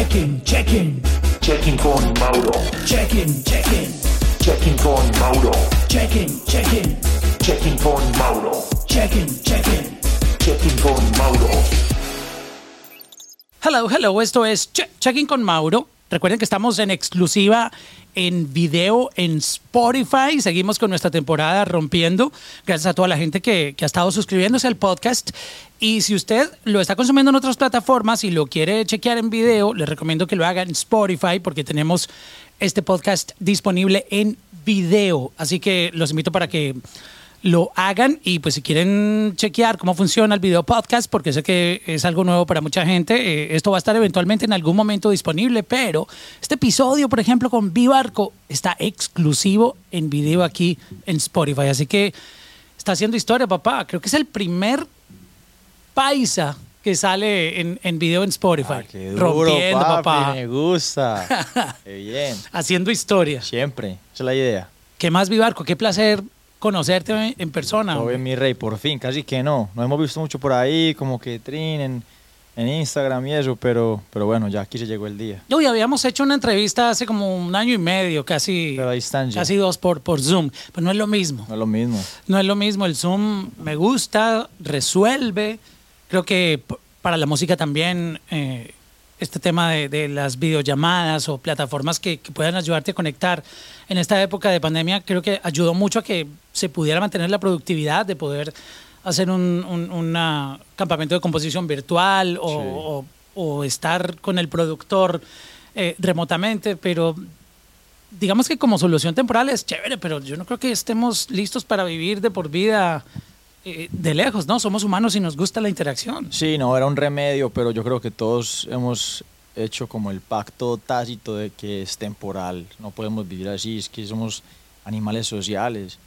Check-in, check-in, Checking con Mauro. check-in, check-in, Checking con Mauro. check-in, check-in, Checking con Mauro. check-in, check-in. Checking con Mauro. Hello, hello, esto es Che- Checking con Mauro. Recuerden que estamos en exclusiva en video en Spotify. Seguimos con nuestra temporada rompiendo. Gracias a toda la gente que, ha estado suscribiéndose al podcast. Y si usted lo está consumiendo en otras plataformas y lo quiere chequear en video, le recomiendo que lo haga en Spotify porque tenemos este podcast disponible en video. Así que los invito para que lo hagan y pues si quieren chequear cómo funciona el video podcast, porque sé que es algo nuevo para mucha gente, eh, esto va a estar eventualmente en algún momento disponible, pero este episodio, por ejemplo, con Vivarco está exclusivo en video aquí en Spotify, así que está haciendo historia, papá. Creo que es el primer paisa que sale en, en video en Spotify. Ah, qué duro, rompiendo, papi, papá. Me gusta. Qué bien. Haciendo historia. Siempre. Esa es la idea. ¿Qué más, Vivarco? Qué placer conocerte en persona. Todo bien, mi rey, por fin. Casi que no. No hemos visto mucho por ahí, como que trin en, en Instagram y eso, pero, pero bueno, ya aquí se llegó el día. Uy, habíamos hecho una entrevista hace como un año y medio, casi, Pero ahí están ya. casi dos por, por Zoom. Pero no es lo mismo. No es lo mismo. No es lo mismo. El Zoom me gusta, resuelve. Creo que para la música también eh, este tema de, de las videollamadas o plataformas que, que puedan ayudarte a conectar en esta época de pandemia, creo que ayudó mucho a que se pudiera mantener la productividad de poder hacer un un- una campamento de composición virtual o, o- o estar con el productor eh, remotamente, pero digamos que como solución temporal es chévere, pero yo no creo que estemos listos para vivir de por vida eh, de lejos, ¿no? Somos humanos y nos gusta la interacción. Sí, no, era un remedio, pero yo creo que todos hemos hecho como el pacto tácito de que es temporal. No podemos vivir así, es que somos animales sociales.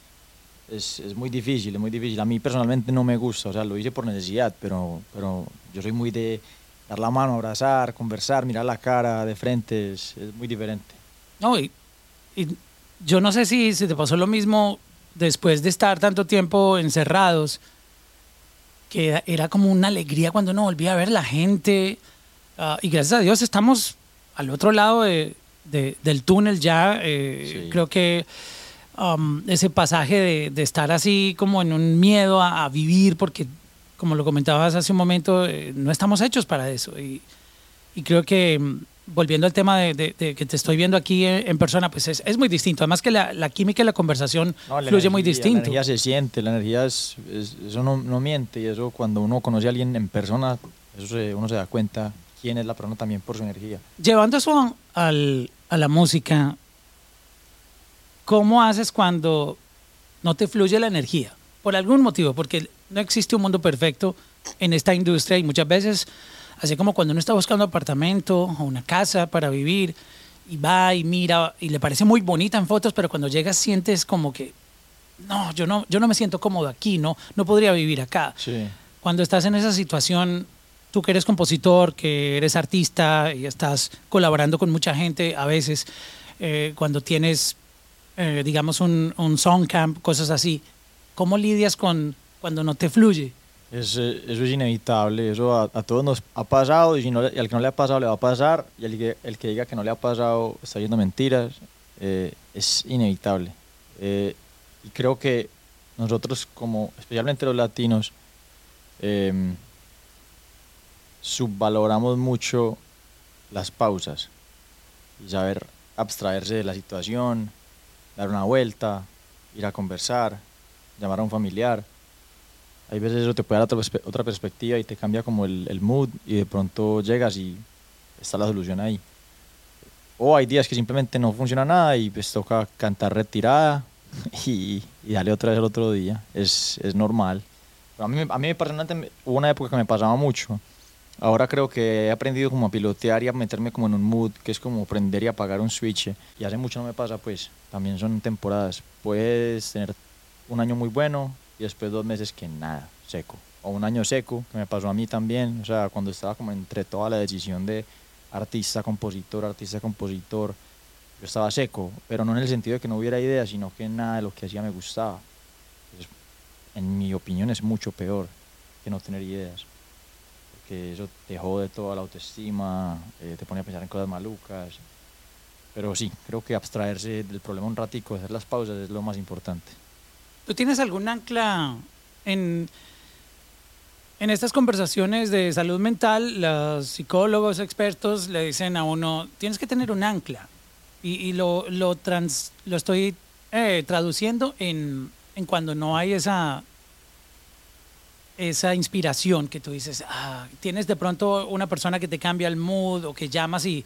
Es, es muy difícil, es muy difícil. A mí personalmente no me gusta, o sea, lo hice por necesidad, pero, pero yo soy muy de dar la mano, abrazar, conversar, mirar la cara de frente, es, es muy diferente. No, y, y yo no sé si, si te pasó lo mismo después de estar tanto tiempo encerrados, que era, como una alegría cuando uno volvía a ver la gente. ah, y gracias a Dios estamos al otro lado de- de- del túnel ya. eh, Sí. Creo que um, ese pasaje de, de estar así como en un miedo a, a vivir, porque como lo comentabas hace un momento, eh, no estamos hechos para eso. Y, y creo que volviendo al tema de, de- de que te estoy viendo aquí en, en persona, pues es, es muy distinto. Además que la, la química y la conversación No, la fluye muy energía- distinto. La energía se siente, la energía es, es- eso no, no miente y eso cuando uno conoce a alguien en persona, eso se- uno se da cuenta quién es la persona también por su energía. Llevando eso al- a la música, ¿cómo haces cuando no te fluye la energía? Por algún motivo, porque no existe un mundo perfecto en esta industria y muchas veces, así como cuando uno está buscando apartamento o una casa para vivir y va y mira y le parece muy bonita en fotos, pero cuando llegas sientes como que, no, yo no, yo no me siento cómodo aquí, no, no podría vivir acá Sí. cuando estás en esa situación, tú que eres compositor, que eres artista y estás colaborando con mucha gente a veces, eh, cuando tienes, eh, digamos, un, un song camp, cosas así, ¿cómo lidias con cuando no te fluye? Es, eh, eso es inevitable, eso a, a todos nos ha pasado y, si no, y al que no le ha pasado le va a pasar y el que, el que diga que no le ha pasado está diciendo mentiras, eh, es inevitable. Eh, y creo que nosotros como, especialmente los latinos, em, subvaloramos mucho las pausas y saber abstraerse de la situación, dar una vuelta, ir a conversar, llamar a un familiar. Hay veces eso te puede dar otra, otra perspectiva y te cambia como el, el mood y de pronto llegas y está la solución ahí. O hay días que simplemente no funciona nada y pues toca cantar retirada y, y darle otra vez el otro día. Es, es normal. Pero a mí, a mí personalmente me- hubo una época que me pasaba mucho. Ahora creo que he aprendido como a pilotear y a meterme como en un mood que es como prender y apagar un switch. Y hace mucho no me pasa, pues también son temporadas. Puedes tener un año muy bueno y después dos meses que nada, seco. O un año seco, que me pasó a mí también. O sea, cuando estaba como entre toda la decisión de artista, compositor, artista, compositor, yo estaba seco, pero no en el sentido de que no hubiera ideas, sino que nada de lo que hacía me gustaba. En mi opinión es mucho peor que no tener ideas. porque eso te jode toda la autoestima, eh, te pone a pensar en cosas malucas. Pero sí, creo que abstraerse del problema un ratico, hacer las pausas es lo más importante. ¿Tú tienes algún ancla en, en estas conversaciones de salud mental? Los psicólogos expertos le dicen a uno, tienes que tener un ancla. Y, y lo, lo, trans, lo estoy eh, traduciendo en, en cuando no hay esa, esa inspiración que tú dices, ah, tienes de pronto una persona que te cambia el mood o que llamas y,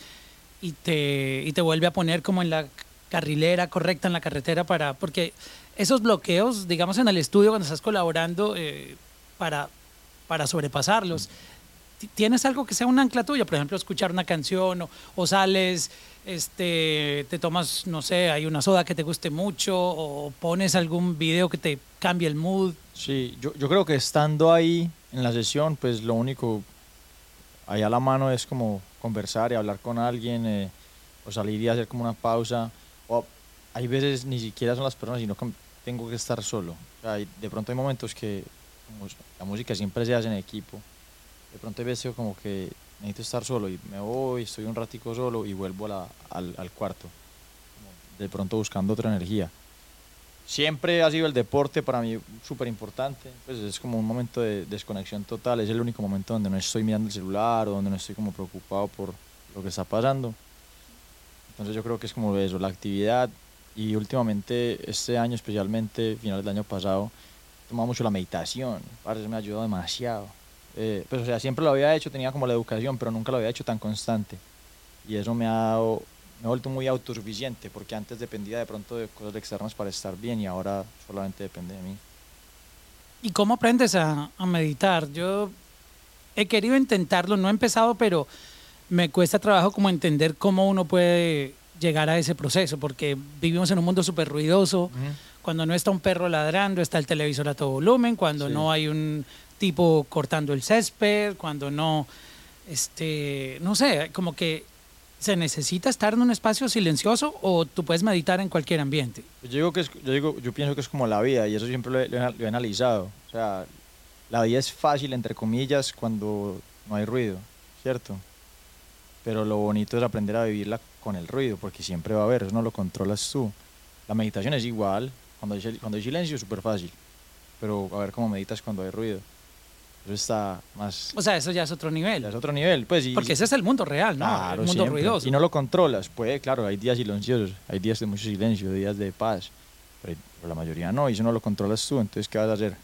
y, te, y te vuelve a poner como en la carrilera correcta en la carretera para porque esos bloqueos digamos en el estudio cuando estás colaborando eh, para para sobrepasarlos. Ti- tienes algo que sea un ancla tuya por ejemplo escuchar una canción o, sales este te tomas no sé hay una soda que te guste mucho o pones algún video que te cambie el mood. Sí, yo, creo que estando ahí en la sesión, pues lo único ahí a la mano es como conversar y hablar con alguien, eh, o salir y hacer como una pausa. O hay veces ni siquiera son las personas, sino que tengo que estar solo. O sea, de pronto hay momentos que como la música siempre se hace en equipo. De pronto hay veces como que necesito estar solo y me voy, estoy un ratico solo y vuelvo a la- al, al cuarto. De pronto buscando otra energía siempre ha sido el deporte para mí súper importante. Pues es como un momento de desconexión total. Es el único momento donde no estoy mirando el celular o donde no estoy como preocupado por lo que está pasando. Entonces yo creo que es como eso, la actividad. Y últimamente, este año especialmente, finales del año pasado, he tomado mucho la meditación. Parece me ha ayudado demasiado. Eh, pues o sea, siempre lo había hecho, tenía como la educación, pero nunca lo había hecho tan constante. Y eso me ha dado me he vuelto muy autosuficiente porque antes dependía de pronto de cosas externas para estar bien y ahora solamente depende de mí. ¿Y cómo aprendes a, a meditar? Yo he querido intentarlo, no he empezado, pero me cuesta trabajo como entender cómo uno puede llegar a ese proceso, porque vivimos en un mundo súper ruidoso. Cuando no está un perro ladrando, está el televisor a todo volumen. Cuando Sí. no hay un tipo cortando el césped, cuando no, este, no sé, como que se necesita estar en un espacio silencioso o tú puedes meditar en cualquier ambiente. Yo digo que es, yo digo, yo pienso que es como la vida y eso siempre lo he, lo he- lo he analizado. O sea, la vida es fácil entre comillas cuando no hay ruido, ¿cierto? Pero lo bonito es aprender a vivirla con el ruido porque siempre va a haber, eso no lo controlas tú. La meditación es igual, cuando hay, cuando hay silencio es súper fácil, pero a ver cómo meditas cuando hay ruido. Eso está más... O sea, eso ya es otro nivel. ya es otro nivel, pues. Y, Porque ese es el mundo real, ¿no? Claro, el mundo siempre. ruidoso. Y no lo controlas. Puede, claro, hay días silenciosos, hay días de mucho silencio, días de paz, pero, la mayoría no, y eso no lo controlas tú, entonces ¿qué vas a hacer?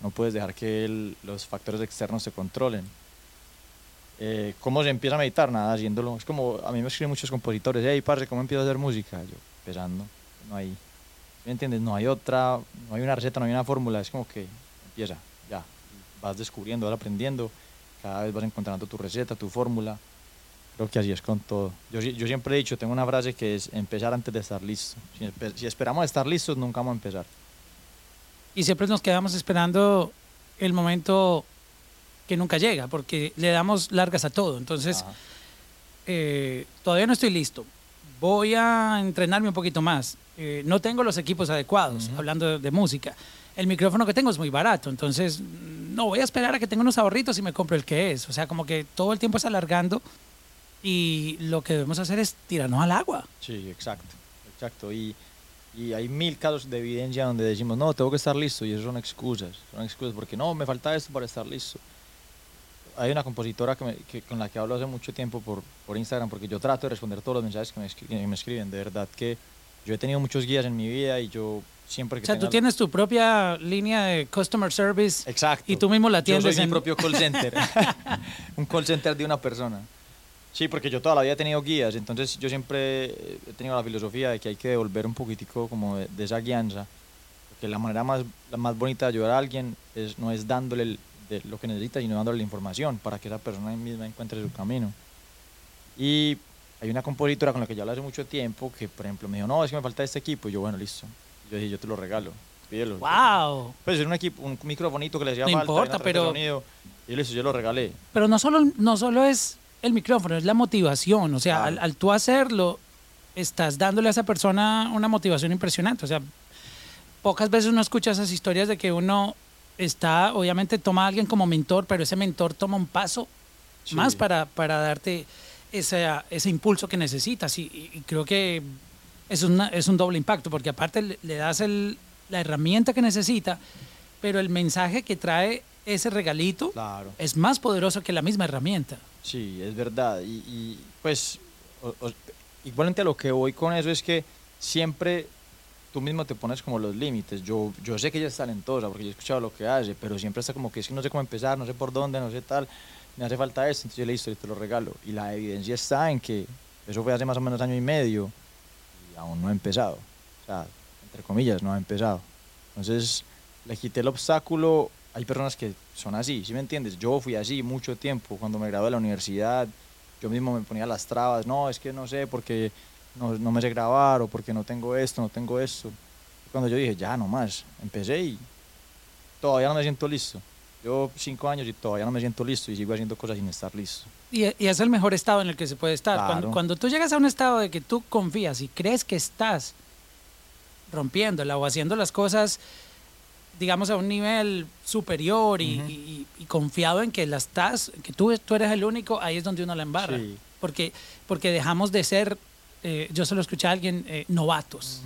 No puedes dejar que el- los factores externos te controlen. Eh, ¿Cómo se empieza a meditar? Nada, haciéndolo. Es como, a mí me escriben muchos compositores, hey, parce, ¿cómo empiezo a hacer música? Yo, empezando, no hay, ¿me entiendes? No hay otra, no hay una receta, no hay una fórmula, es como que empieza, ya, vas descubriendo, vas aprendiendo, cada vez vas encontrando tu receta, tu fórmula. Creo que así es con todo. Yo, si- yo siempre he dicho, tengo una frase que es empezar antes de estar listo. Si, si esperamos estar listos, nunca vamos a empezar. y siempre nos quedamos esperando el momento que nunca llega, porque le damos largas a todo. Entonces, eh, todavía no estoy listo. Voy a entrenarme un poquito más. Eh, no tengo los equipos adecuados, hablando de, de música. El micrófono que tengo es muy barato, entonces no voy a esperar a que tenga unos ahorritos y me compro el que es. O sea, como que todo el tiempo es alargando y lo que debemos hacer es tirarnos al agua. Sí, exacto, exacto. Y, y hay mil casos de evidencia donde decimos, no, tengo que estar listo, y eso son excusas, son excusas, porque no, me falta esto para estar listo. Hay una compositora que me- que- con la que hablo hace mucho tiempo por, por Instagram, porque yo trato de responder todos los mensajes que me, escri- que me escriben, de verdad que yo he tenido muchos guías en mi vida y yo siempre que O sea, tú tienes tu propia línea de customer service Exacto. y tú mismo la Yo soy atiendes mi en... propio call center. un call center de una persona. Sí, porque yo toda la vida he tenido guías, entonces yo siempre he tenido la filosofía de que hay que devolver un poquitico como de, de esa guianza. Porque la manera más, la más bonita de ayudar a alguien es, no es dándole el- de lo que necesita, sino dándole la información para que esa persona misma encuentre su camino. Y hay una compositora con la que yo hablo hace mucho tiempo que, por ejemplo, me dijo, no, es que me falta este equipo. Y yo, bueno, listo. Yo dije, yo te lo regalo. Pídelo. ¡Wow! Pues era un equipo, un microfonito que le hacía No falta. importa, pero- y listo, yo lo regalé. Pero no solo, no solo es el micrófono, es la motivación. O sea, Claro. al, al tú hacerlo, estás dándole a esa persona una motivación impresionante. O sea, pocas veces uno escucha esas historias de que uno está, obviamente toma a alguien como mentor, pero ese mentor toma un paso Sí. más para, para darte ese, ese impulso que necesitas. Y, creo que es, una, es un doble impacto, porque aparte le, le das el- la herramienta que necesita, pero el mensaje que trae ese regalito Claro. es más poderoso que la misma herramienta. Sí, es verdad. Y, y, pues, o- o- igualmente a lo que voy con eso es que siempre tú mismo te pones como los límites. Yo, yo sé que ella es talentosa porque yo he escuchado lo que hace, pero siempre está como que es que no sé cómo empezar, no sé por dónde, no sé tal, me hace falta esto, entonces yo le y te lo regalo. Y la evidencia está en que eso fue hace más o menos año y medio y aún no ha empezado. O sea, entre comillas, no ha empezado. Entonces, le quité el obstáculo. Hay personas que son así, ¿sí me entiendes? Yo fui así mucho tiempo. Cuando me gradué de la universidad, yo mismo me ponía las trabas. No, es que no sé porque no, no me sé grabar o porque no tengo esto, no tengo esto. Y cuando yo dije, ya, no más, empecé y todavía no me siento listo. Yo cinco años y todavía no me siento listo y sigo haciendo cosas sin estar listo. Y, y es el mejor estado en el que se puede estar. Cuando, Claro. cuando tú llegas a un estado de que tú confías y crees que estás rompiéndola o haciendo las cosas, digamos, a un nivel superior y, Ujú. y- y confiado en que la estás, que tú, tú eres el único, ahí es donde uno la embarra. Sí. Porque, porque dejamos de ser, eh, yo se lo escuché a alguien, eh, novatos.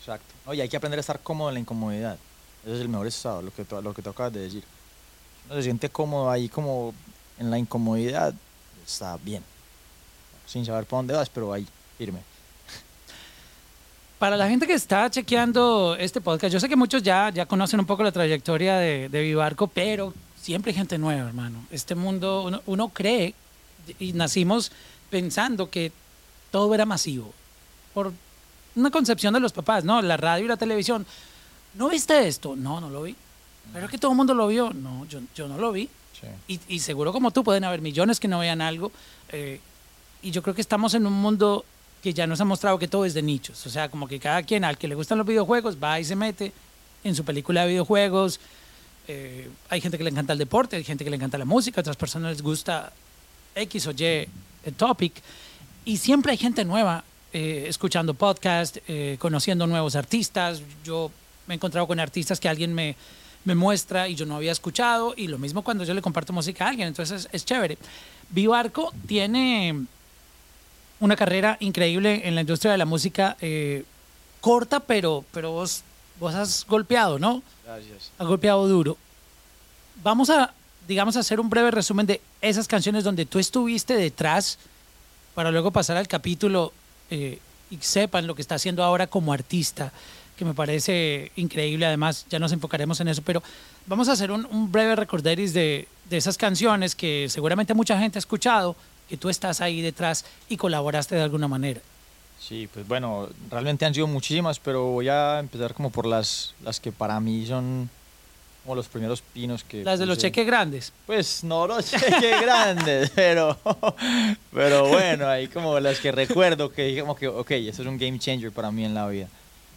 Exacto. Y hay que aprender a estar cómodo en la incomodidad. Ese es el mejor estado, lo que, tú- lo que tú acabas de decir. Uno se siente cómodo ahí como en la incomodidad, está bien. Sin saber para dónde vas, pero ahí, firme. Para la gente que está chequeando este podcast, yo sé que muchos ya, ya conocen un poco la trayectoria de, de Vivarco, pero siempre hay gente nueva, hermano. Este mundo, uno, uno cree y nacimos pensando que todo era masivo. Por una concepción de los papás, ¿no? La radio y la televisión. ¿No viste esto? No, no lo vi. Pero es que todo el mundo lo vio. No, yo, yo no lo vi. Sí. Y, y seguro como tú pueden haber millones que no vean algo. eh, y yo creo que estamos en un mundo que ya nos ha mostrado que todo es de nichos. O sea, como que cada quien al que le gustan los videojuegos va y se mete en su película de videojuegos. Eh, hay gente que le encanta el deporte, hay gente que le encanta la música, otras personas les gusta X o Y eh, topic. Y siempre hay gente nueva eh, escuchando podcast, eh, conociendo nuevos artistas. Yo me he encontrado con artistas que alguien me, me muestra y yo no había escuchado. Y lo mismo cuando yo le comparto música a alguien. Entonces es, es chévere. Vivarco tiene una carrera increíble en la industria de la música, eh, corta, pero, pero vos, vos has golpeado, ¿no? Gracias. Has golpeado duro. Vamos a, digamos, a hacer un breve resumen de esas canciones donde tú estuviste detrás para luego pasar al capítulo eh, y sepan lo que está haciendo ahora como artista, que me parece increíble. Además, ya nos enfocaremos en eso, pero vamos a hacer un, breve recorderis de, de esas canciones que seguramente mucha gente ha escuchado, que tú estás ahí detrás y colaboraste de alguna manera. Sí, pues bueno, realmente han sido muchísimas, pero voy a empezar como por las, las que para mí son como los primeros pinos que... Las de los cheques grandes. Pues no los cheques grandes, pero, pero bueno, ahí como las que recuerdo que dije como que, ok, esto es un game changer para mí en la vida.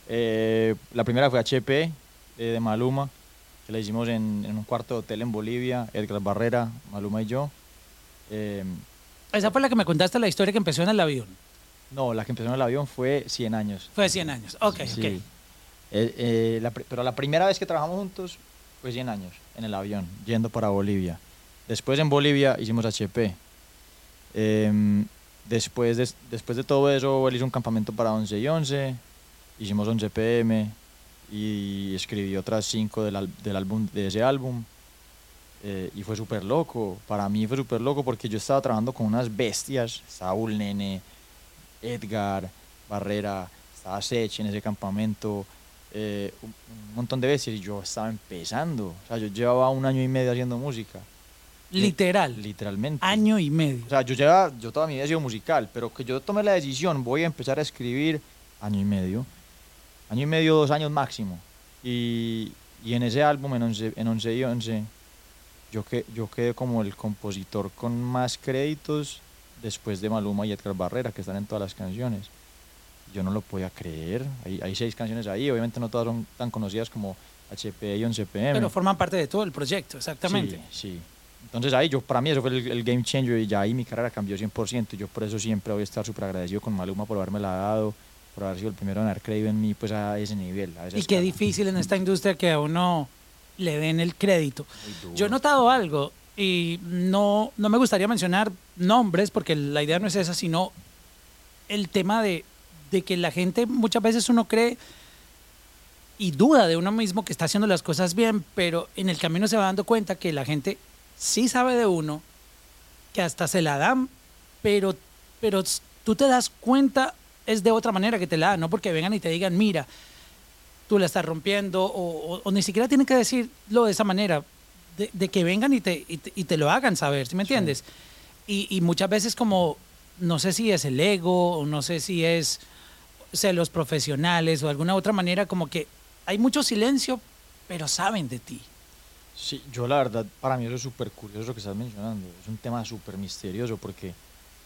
Eh, la primera fue HP eh, de Maluma, que la hicimos en, en un cuarto de hotel en Bolivia, Edgar Barrera, Maluma y yo. Eh, Esa fue la que me contaste la historia que empezó en el avión. no, la que empezó en el avión fue 100 años. Fue de 100 años. Ok, Sí. ok. Eh, eh, la pero la primera vez que trabajamos juntos fue 100 años, en el avión, yendo para Bolivia. Después en Bolivia hicimos HP. Em, después, de, después de todo eso, él hizo un campamento para 11 y 11. Hicimos 11 PM y escribí otras 5 del, del álbum, de ese álbum. Eh, y fue súper loco. Para mí fue súper loco porque yo estaba trabajando con unas bestias. Saúl Nene, Edgar, Barrera, estaba Sech en ese campamento, eh, un, un montón de veces y yo estaba empezando. O sea, yo llevaba un año y medio haciendo música. Literal. Literalmente. Año y medio. O sea, yo llevaba, yo toda mi vida he sido musical, pero que yo tomé la decisión, voy a empezar a escribir año y medio. Año y medio, dos años máximo. Y, y en ese álbum, en 11, en 11 y 11, yo, que, yo quedé como el compositor con más créditos después de Maluma y Edgar Barrera, que están en todas las canciones. Yo no lo podía creer. Hay, hay seis canciones ahí, obviamente no todas son tan conocidas como HP y 11 PM. Pero forman parte de todo el proyecto, exactamente. Sí, sí. Entonces ahí yo, para mí eso fue el, el game changer y ya ahí mi carrera cambió 100% y yo por eso siempre voy a estar súper agradecido con Maluma por haberme la dado, por haber sido el primero en haber creído en mí pues a ese nivel. A Y qué difícil en esta industria que a uno le den el crédito. Yo he notado algo y no, no me gustaría mencionar nombres porque la idea no es esa, sino el tema de, de que la gente muchas veces uno cree y duda de uno mismo que está haciendo las cosas bien, pero en el camino se va dando cuenta que la gente sí sabe de uno, que hasta se la dan, pero, pero tú te das cuenta es de otra manera que te la dan, no porque vengan y te digan, mira, tú la estás rompiendo, o, o- o ni siquiera tienen que decirlo de esa manera, de, de que vengan y te, y te, y te lo hagan saber, ¿sí me entiendes? Y, y muchas veces como, no sé si es el ego, o no sé si es sea, los profesionales o de alguna otra manera, como que hay mucho silencio, pero saben de ti. Sí, yo la verdad, para mí eso es súper curioso lo que estás mencionando. Es un tema súper misterioso porque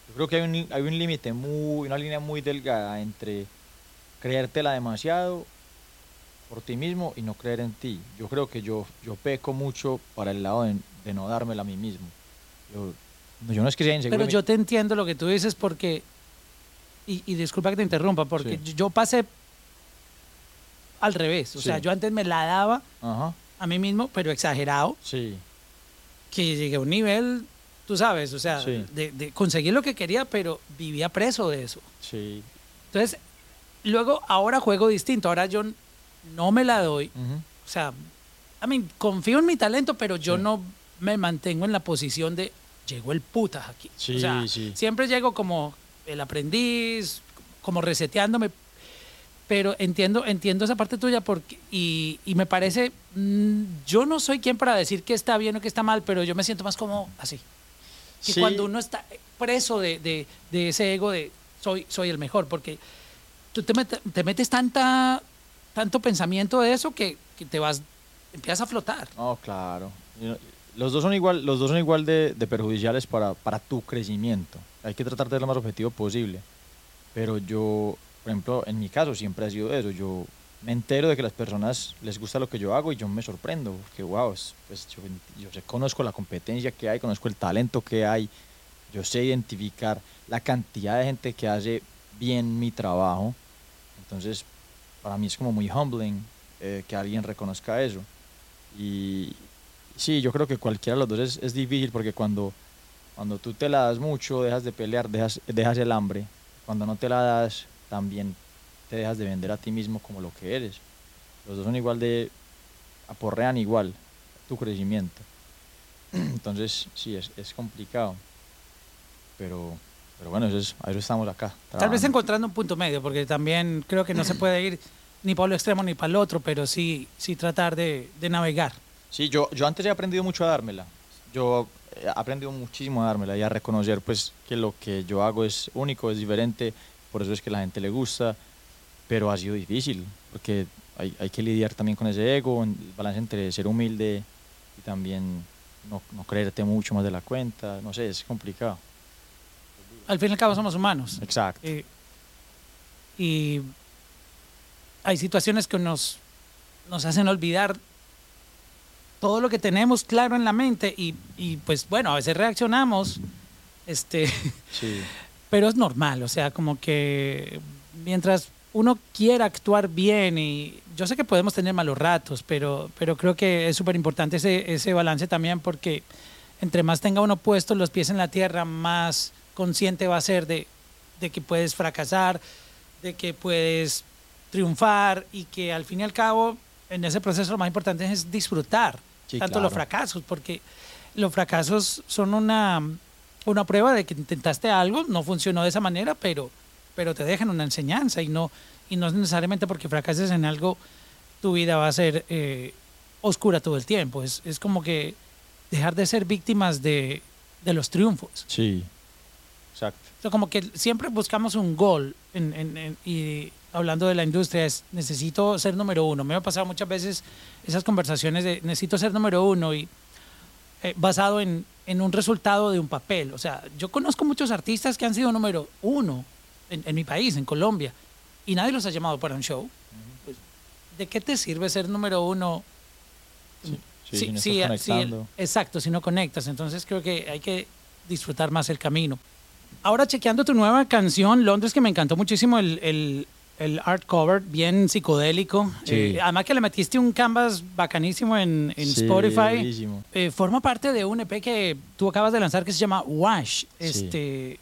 yo creo que hay un, hay un límite muy, una línea muy delgada entre creértela demasiado por ti mismo y no creer en ti. Yo creo que yo, yo peco mucho para el lado de, de no dármela a mí mismo. Yo no, yo no es que sea inseguro. Pero yo te entiendo lo que tú dices porque, y, y disculpa que te interrumpa, porque Sí. yo pasé al revés. O sea, yo antes me la daba Ajá, a mí mismo, pero exagerado, sí, que llegué a un nivel, tú sabes, o sea, Sí. de, de conseguir lo que quería, pero vivía preso de eso. sí. Entonces, luego, ahora juego distinto. Ahora yo no me la doy. O sea, I mean, confío en mi talento, pero yo no me mantengo en la posición de llegó el putas aquí. Sí, o sea, sí. siempre llego como el aprendiz, como reseteándome. Pero entiendo, entiendo esa parte tuya porque, y, y me parece, mm, yo no soy quien para decir que está bien o que está mal, pero yo me siento más como así. Que Sí. cuando uno está preso de, de- de ese ego de soy, soy el mejor, porque tú te, met- te metes tanta, tanto pensamiento de eso que, que te vas, empiezas a flotar. No, claro. Los dos son igual, los dos son igual de, de perjudiciales para, para tu crecimiento. Hay que tratar de ser lo más objetivo posible. Pero yo, por ejemplo, en mi caso siempre ha sido eso. Yo me entero de que las personas les gusta lo que yo hago y yo me sorprendo. Porque, wow, es- pues yo, yo sé- conozco la competencia que hay, conozco el talento que hay. Yo sé identificar la cantidad de gente que hace bien mi trabajo. Entonces, para mí es como muy humbling eh, que alguien reconozca eso. Y sí, yo creo que cualquiera de los dos es, es difícil porque cuando, cuando tú te la das mucho, dejas de pelear, dejas, dejas el hambre. Cuando no te la das, también te dejas de vender a ti mismo como lo que eres. Los dos son igual de, aporrean igual tu crecimiento. Entonces, sí, es, es complicado. Pero, pero bueno, eso es, a eso estamos acá. Tal vez trabajando. encontrando un punto medio, porque también creo que no se puede ir ni para lo extremo ni para el otro, pero sí, sí tratar de, de navegar. Sí, yo, yo antes he aprendido mucho a dármela. Yo he aprendido muchísimo a dármela y a reconocer pues que lo que yo hago es único, es diferente, por eso es que la gente le gusta, pero ha sido difícil, porque hay, hay que lidiar también con ese ego, el balance entre ser humilde y también no, no creerte mucho más de la cuenta, no sé, es complicado. Al fin y al cabo somos humanos. Exacto. Eh, y hay situaciones que nos, nos hacen olvidar todo lo que tenemos claro en la mente y, y, pues bueno, a veces reaccionamos, este, Sí, pero es normal, o sea, como que mientras uno quiera actuar bien y yo sé que podemos tener malos ratos, pero, pero creo que es súper importante ese, ese balance también porque entre más tenga uno puesto los pies en la tierra, más consciente va a ser de, de que puedes fracasar, de que puedes triunfar y que al fin y al cabo en ese proceso lo más importante es disfrutar Sí, tanto los fracasos, porque los fracasos son una, una prueba de que intentaste algo, no funcionó de esa manera, pero, pero te dejan una enseñanza y no, y no es necesariamente porque fracases en algo, tu vida va a ser eh, oscura todo el tiempo. Es, es como que dejar de ser víctimas de, de los triunfos. sí, exacto. O sea, como que siempre buscamos un gol en, en- en- y hablando de la industria es necesito ser número uno. Me ha pasado muchas veces esas conversaciones de necesito ser número uno y eh, basado en, en un resultado de un papel. O sea, yo conozco muchos artistas que han sido número uno en, en mi país, en Colombia, y nadie los ha llamado para un show. Pues, ¿De qué te sirve ser número uno? Sí, sí, Sí, si no sí, estás sí, exacto, si no conectas. Entonces creo que hay que disfrutar más el camino. Ahora chequeando tu nueva canción, Londres, que me encantó muchísimo el, el- el art cover, bien psicodélico. Sí. Eh, además que le metiste un canvas bacanísimo en, en Sí, Spotify. Eh, forma parte de un EP que tú acabas de lanzar que se llama Wash. Sí. Este,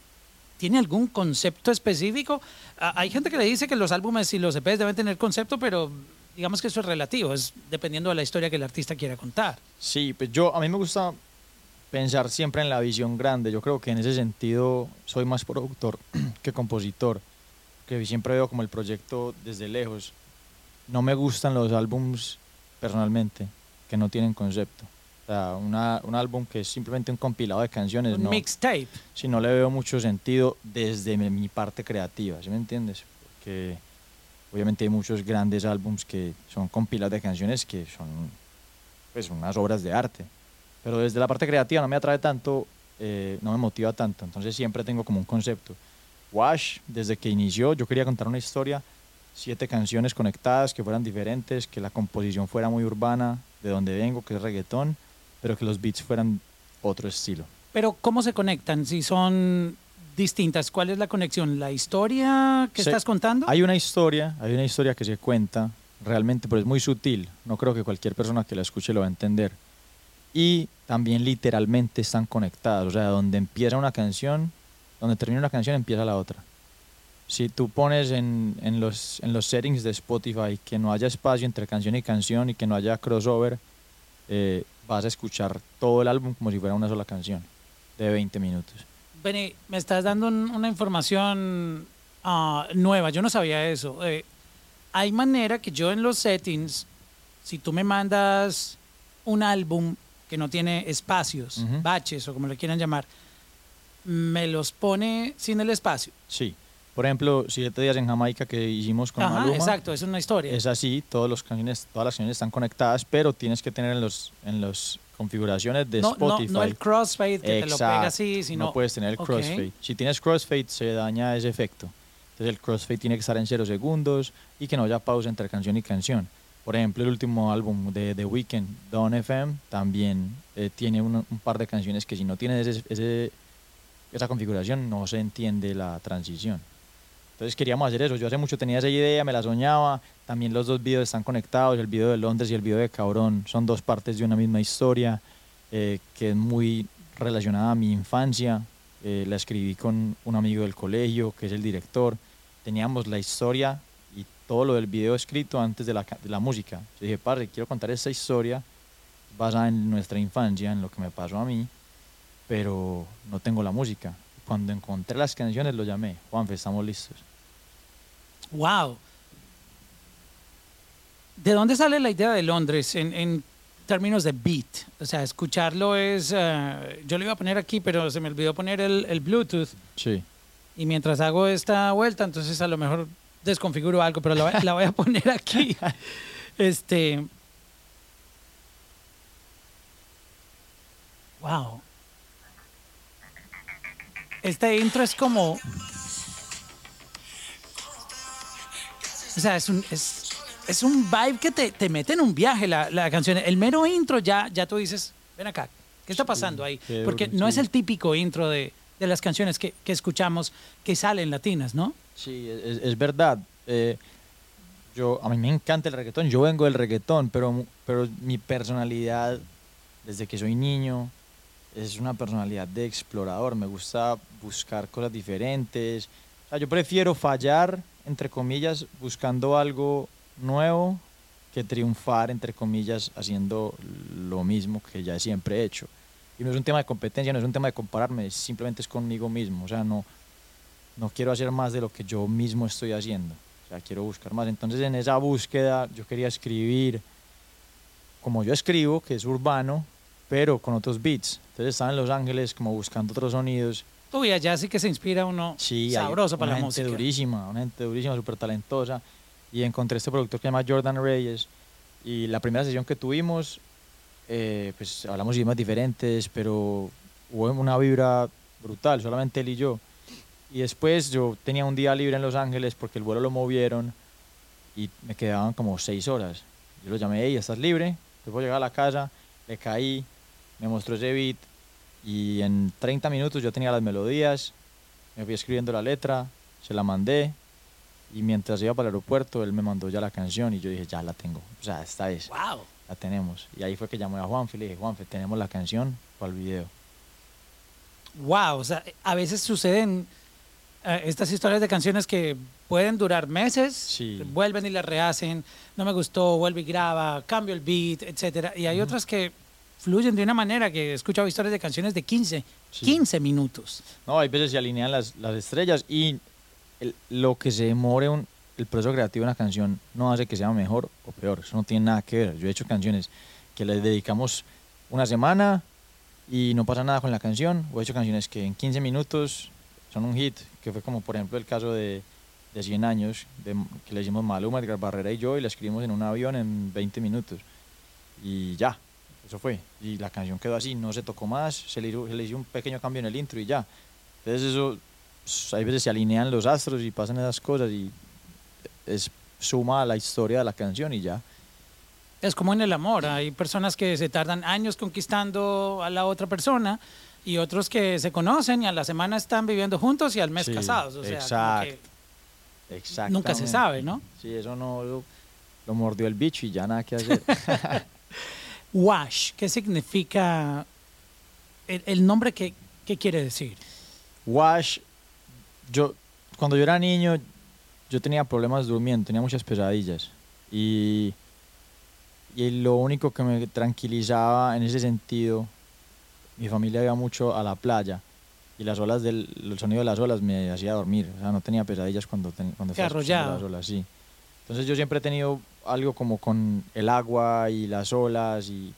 ¿Tiene algún concepto específico? Ah, hay gente que le dice que los álbumes y los EPs deben tener concepto, pero digamos que eso es relativo, es dependiendo de la historia que el artista quiera contar. Sí, pues yo, a mí me gusta pensar siempre en la visión grande. Yo creo que en ese sentido soy más productor que compositor, que siempre veo como el proyecto desde lejos. No me gustan los álbums personalmente que no tienen concepto. O sea, una- un álbum que es simplemente un compilado de canciones, Un no, mixtape. si no le veo mucho sentido desde mi, mi parte creativa, ¿sí me entiendes? Porque obviamente hay muchos grandes álbums que son compilados de canciones que son pues unas obras de arte, pero desde la parte creativa no me atrae tanto, eh, no me motiva tanto, entonces siempre tengo como un concepto. Wash, desde que inició, yo quería contar una historia, siete canciones conectadas que fueran diferentes, que la composición fuera muy urbana, de donde vengo, que es reggaetón, pero que los beats fueran otro estilo. Pero ¿cómo se conectan? Si son distintas, ¿cuál es la conexión? ¿La historia que Se- estás contando? Hay una historia, hay una historia que se cuenta realmente, pero es muy sutil. No creo que cualquier persona que la escuche lo va a entender. Y también literalmente están conectadas. O sea, donde empieza una canción, donde termina una canción, empieza la otra. Si tú pones en, en los, en los settings de Spotify que no haya espacio entre canción y canción y que no haya crossover, eh, vas a escuchar todo el álbum como si fuera una sola canción de 20 minutos. Beni, me estás dando un- una información ah, nueva. Yo no sabía eso. Eh, hay manera que yo en los settings, si tú me mandas un álbum que no tiene espacios, baches o como le quieran llamar, me los pone sin el espacio. Sí. Por ejemplo, Siete Días en Jamaica que hicimos con Ajá, Maluma. exacto, es una historia. Es así, todos los canciones, todas las canciones están conectadas, pero tienes que tener en los en las configuraciones de no, no, Spotify. no el crossfade que te lo pega Exacto, así, sino... no puedes tener el crossfade. Si tienes crossfade se daña ese efecto. Entonces el crossfade tiene que estar en cero segundos y que no haya pausa entre canción y canción. Por ejemplo, el último álbum de The Weeknd, Dawn FM, también eh, tiene un, un par de canciones que si no tienes ese, ese- esa configuración no se entiende la transición. Entonces queríamos hacer eso. Yo hace mucho tenía esa idea, me la soñaba. También los dos videos están conectados, el video de Londres y el video de Cabrón. Son dos partes de una misma historia eh, que es muy relacionada a mi infancia. Eh, la escribí con un amigo del colegio, que es el director. Teníamos la historia y todo lo del video escrito antes de la, de la música. Yo dije, padre, quiero contar esta historia basada en nuestra infancia, en lo que me pasó a mí, pero no tengo la música. Cuando encontré las canciones lo llamé, Juanfe, estamos listos. Wow. ¿De dónde sale la idea de Londres en, en términos de beat? O sea, escucharlo es... eh, yo lo iba a poner aquí, pero se me olvidó poner el, el Bluetooth. Sí. Y mientras hago esta vuelta, entonces a lo mejor desconfiguro algo, pero la, la voy a poner aquí. Este... Wow. Este intro es como... O sea, es un, es, es un vibe que te, te mete en un viaje la, la canción. El mero intro ya, ya tú dices, ven acá, ¿qué está pasando ahí? Porque no es el típico intro de, de las canciones que, que escuchamos que salen latinas, ¿no? Sí, es, es verdad. Eh, yo, a mí me encanta el reggaetón, yo vengo del reggaetón, pero, pero mi personalidad, desde que soy niño, es una personalidad de explorador. Me gusta buscar cosas diferentes. O sea, yo prefiero fallar, entre comillas, buscando algo nuevo que triunfar, entre comillas, haciendo lo mismo que ya siempre he hecho. Y no es un tema de competencia, no es un tema de compararme, simplemente es conmigo mismo. O sea, no, no quiero hacer más de lo que yo mismo estoy haciendo. O sea, quiero buscar más. Entonces, en esa búsqueda, yo quería escribir como yo escribo, que es urbano, pero con otros beats. Entonces, estaba en Los Ángeles como buscando otros sonidos. Uy, allá sí que se inspira uno Sí, hay sabroso para una la gente música. durísima, una gente durísima, súper talentosa. Y encontré este productor que se llama Jordan Reyes. Y la primera sesión que tuvimos, eh, pues hablamos idiomas diferentes, pero hubo una vibra brutal, solamente él y yo. Y después yo tenía un día libre en Los Ángeles porque el vuelo lo movieron y me quedaban como seis horas. Yo lo llamé, hey, ¿estás libre? Te puedo llegar a la casa, le caí, me mostró ese beat y en 30 minutos yo tenía las melodías, me fui escribiendo la letra, se la mandé Y mientras iba para el aeropuerto, él me mandó ya la canción y yo dije, ya la tengo. O sea, esta es, Wow. la tenemos. Y ahí fue que llamé a Juanfe y le dije, Juanfe, tenemos la canción para el video. Wow, o sea, a veces suceden eh, estas historias de canciones que pueden durar meses, Sí. vuelven y las rehacen, no me gustó, vuelve y graba, cambio el beat, etcétera. Y hay otras que fluyen de una manera que he escuchado historias de canciones de 15, Sí. 15 minutos. No, hay veces se alinean las, las estrellas y el- lo que se demore un- el proceso creativo de una canción no hace que sea mejor o peor. Eso no tiene nada que ver. Yo he hecho canciones que les dedicamos una semana y no pasa nada con la canción. O he hecho canciones que en 15 minutos son un hit, que fue como por ejemplo el caso de, de 100 años, de, que le hicimos Maluma, Edgar Barrera y yo y la escribimos en un avión en 20 minutos. Y ya, eso fue. Y la canción quedó así, no se tocó más, se le, hizo- se le hizo un pequeño cambio en el intro y ya. Entonces eso, hay veces se alinean los astros y pasan esas cosas y es suma a la historia de la canción y ya. Es como en el amor, hay personas que se tardan años conquistando a la otra persona y otros que se conocen y a la semana están viviendo juntos y al mes Sí, casados. O sea, exacto. Exactamente. Nunca se sabe, ¿no? Sí, eso no lo, lo mordió el bicho y ya nada que hacer. Wash, ¿qué significa el, el nombre? ¿qué, ¿Qué quiere decir? Wash, yo, cuando yo era niño, yo tenía problemas durmiendo, tenía muchas pesadillas. Y, y lo único que me tranquilizaba en ese sentido, mi familia iba mucho a la playa. Y las olas del, el sonido de las olas me hacía dormir. O sea, no tenía pesadillas cuando, ten- cuando estaba las olas, sí. Entonces yo siempre he tenido algo como con el agua y las olas y,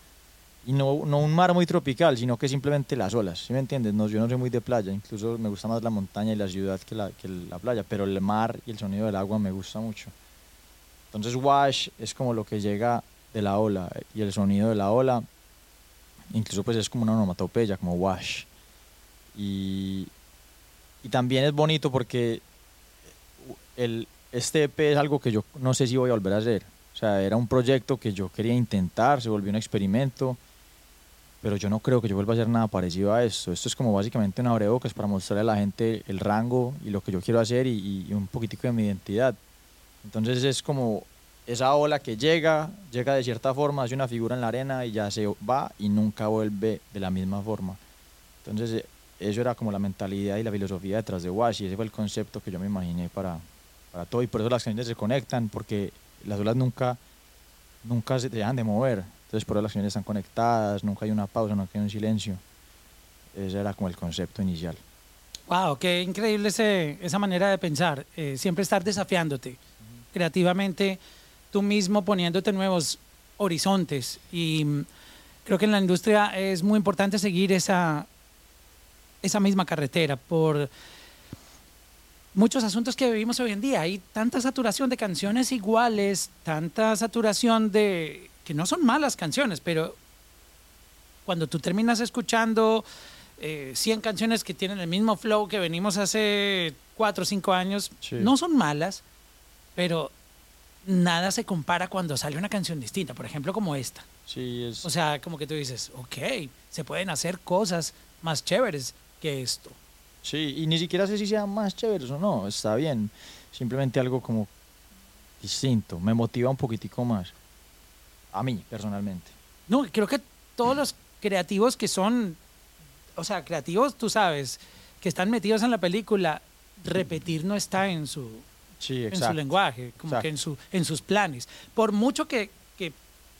y no, no un mar muy tropical, sino que simplemente las olas, ¿sí me entiendes? No, yo no soy muy de playa, incluso me gusta más la montaña y la ciudad que la, que la playa, pero el mar y el sonido del agua me gusta mucho. Entonces wash es como lo que llega de la ola y el sonido de la ola, incluso pues es como una onomatopeya, como wash. Y, y también es bonito porque el, este EP es algo que yo no sé si voy a volver a hacer. O sea, era un proyecto que yo quería intentar, se volvió un experimento, pero yo no creo que yo vuelva a hacer nada parecido a esto. Esto es como básicamente un abrebocas para mostrarle a la gente el rango y lo que yo quiero hacer y, y un poquitico de mi identidad. Entonces es como esa ola que llega, llega de cierta forma, hace una figura en la arena y ya se va y nunca vuelve de la misma forma. Entonces eh, eso era como la mentalidad y la filosofía detrás de Wash y ese fue el concepto que yo me imaginé para, para todo y por eso las canciones se conectan porque las olas nunca nunca se dejan de mover entonces por eso las canciones están conectadas nunca hay una pausa nunca hay un silencio ese era como el concepto inicial Wow, qué increíble ese- esa manera de pensar. eh, siempre estar desafiándote creativamente, tú mismo poniéndote nuevos horizontes. Y mm, creo que en la industria es muy importante seguir esa, esa misma carretera por muchos asuntos que vivimos hoy en día. Hay tanta saturación de canciones iguales, tanta saturación de que no son malas canciones, pero cuando tú terminas escuchando eh, 100 canciones que tienen el mismo flow que venimos hace 4 o 5 años, Sí. no son malas, pero nada se compara cuando sale una canción distinta, por ejemplo como esta. sí es O sea, como que tú dices, ok, se pueden hacer cosas más chéveres que esto. Sí y ni siquiera sé si sean más chéveres o no está bien simplemente algo como distinto me motiva un poquitico más a mí personalmente No, creo que todos los creativos que son, o sea, creativos, tú sabes, que están metidos en la película, repetir no está en su, sí en su exacto lenguaje, como que en, su, en sus planes. Por mucho que, que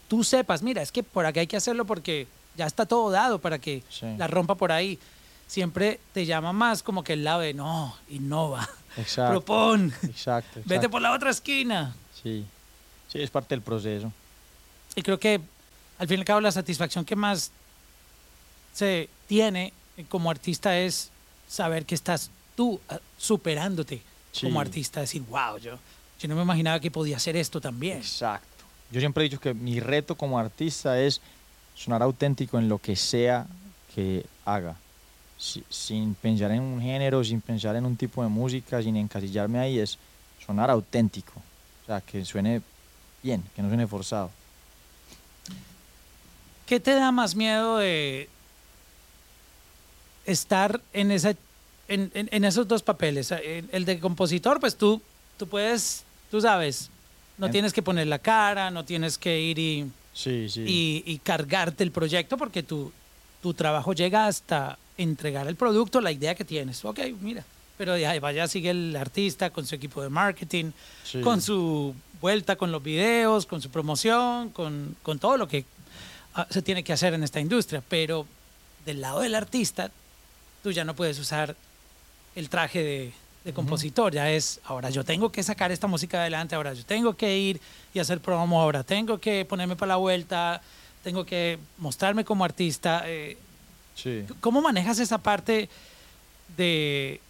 tú sepas, mira, es que por aquí hay que hacerlo porque ya está todo dado para que Sí. la rompa por ahí. Siempre te llama más como que el lado de no, innova, exacto propon, exacto, vete por la otra esquina. sí sí es parte del proceso Y creo que al fin y al cabo la satisfacción que más se tiene como artista es saber que estás tú ah, superándote Sí. como artista, decir, wow, yo, yo no me imaginaba que podía hacer esto también. Exacto. Yo siempre he dicho que mi reto como artista es sonar auténtico en lo que sea que haga. Si- sin pensar en un género, sin pensar en un tipo de música, sin encasillarme ahí, es sonar auténtico. O sea, que suene bien, que no suene forzado. ¿Qué te da más miedo de estar en, esa, en, en- en esos dos papeles? El, el de compositor, pues tú tú puedes, tú sabes, no tienes que poner la cara, no tienes que ir y, Sí, sí. y, y cargarte el proyecto porque tu, tu trabajo llega hasta entregar el producto, la idea que tienes. Ok, mira. Pero ahí vaya, sigue el artista con su equipo de marketing, Sí. con su vuelta con los videos, con su promoción, con, con todo lo que ah, se tiene que hacer en esta industria. Pero del lado del artista, tú ya no puedes usar el traje de, de compositor, ya es, ahora yo tengo que sacar esta música adelante, ahora yo tengo que ir y hacer promo, ahora tengo que ponerme para la vuelta, tengo que mostrarme como artista. eh, Sí. ¿Cómo manejas esa parte de,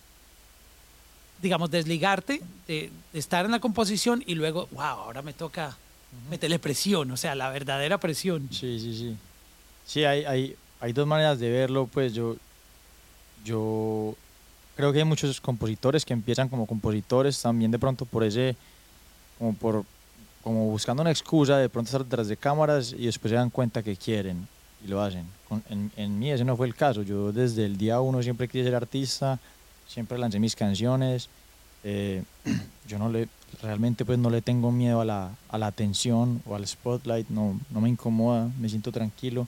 digamos, desligarte, de, de estar en la composición y luego, wow, ahora me toca meterle presión, o sea, la verdadera presión? Sí, sí, sí. Sí, hay, hay, hay dos maneras de verlo, pues yo, yo creo que hay muchos compositores que empiezan como compositores también de pronto por ese, como por, como buscando una excusa de pronto estar detrás de cámaras y después se dan cuenta que quieren y lo hacen. Con- en, en mí ese no fue el caso, yo desde el día uno siempre quise ser artista, siempre lancé mis canciones, eh, yo no le, realmente pues no le tengo miedo a la, a la atención o al spotlight, no, no me incomoda, me siento tranquilo.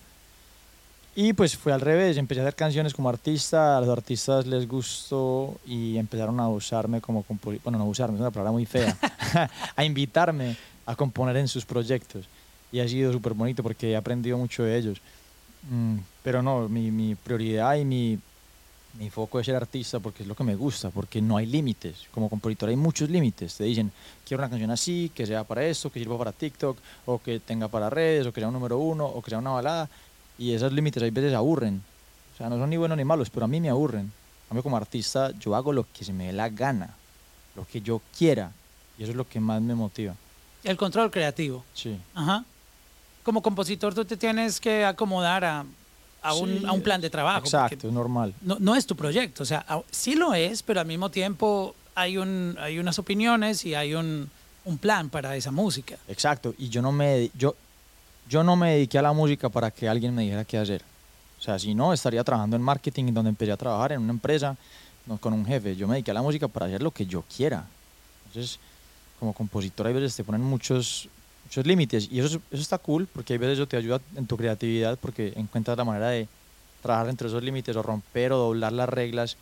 Y pues fue al revés, empecé a hacer canciones como artista, a los artistas les gustó y empezaron a usarme como compositor, bueno, no usarme, es una palabra muy fea, a invitarme a componer en sus proyectos. Y ha sido súper bonito porque he aprendido mucho de ellos. Mm, pero no, mi, mi prioridad y mi, mi foco es ser artista porque es lo que me gusta, porque no hay límites. Como compositor hay muchos límites. Te dicen, quiero una canción así, que sea para esto, que sirva para TikTok, o que tenga para redes, o que sea un número uno, o que sea una balada. Y esos límites hay veces aburren. O sea, no son ni buenos ni malos, pero a mí me aburren. A mí como artista yo hago lo que se me dé la gana, lo que yo quiera. Y eso es lo que más me motiva. El control creativo. Sí. Ajá. Como compositor tú te tienes que acomodar a, a, un, a un plan de trabajo. Exacto, es normal. No, no es tu proyecto, o sea, a- sí lo es, pero al mismo tiempo hay, un, hay unas opiniones y hay un, un plan para esa música. Exacto, y yo no me yo yo no me dediqué a la música para que alguien me dijera qué hacer. O sea, si no estaría trabajando en marketing donde empecé a trabajar en una empresa no, con un jefe. Yo me dediqué a la música para hacer lo que yo quiera. Entonces, como compositor hay veces te ponen muchos muchos límites y eso es- eso está cool porque hay veces eso te ayuda en tu creatividad porque encuentras la manera de trabajar entre esos límites o romper o doblar las reglas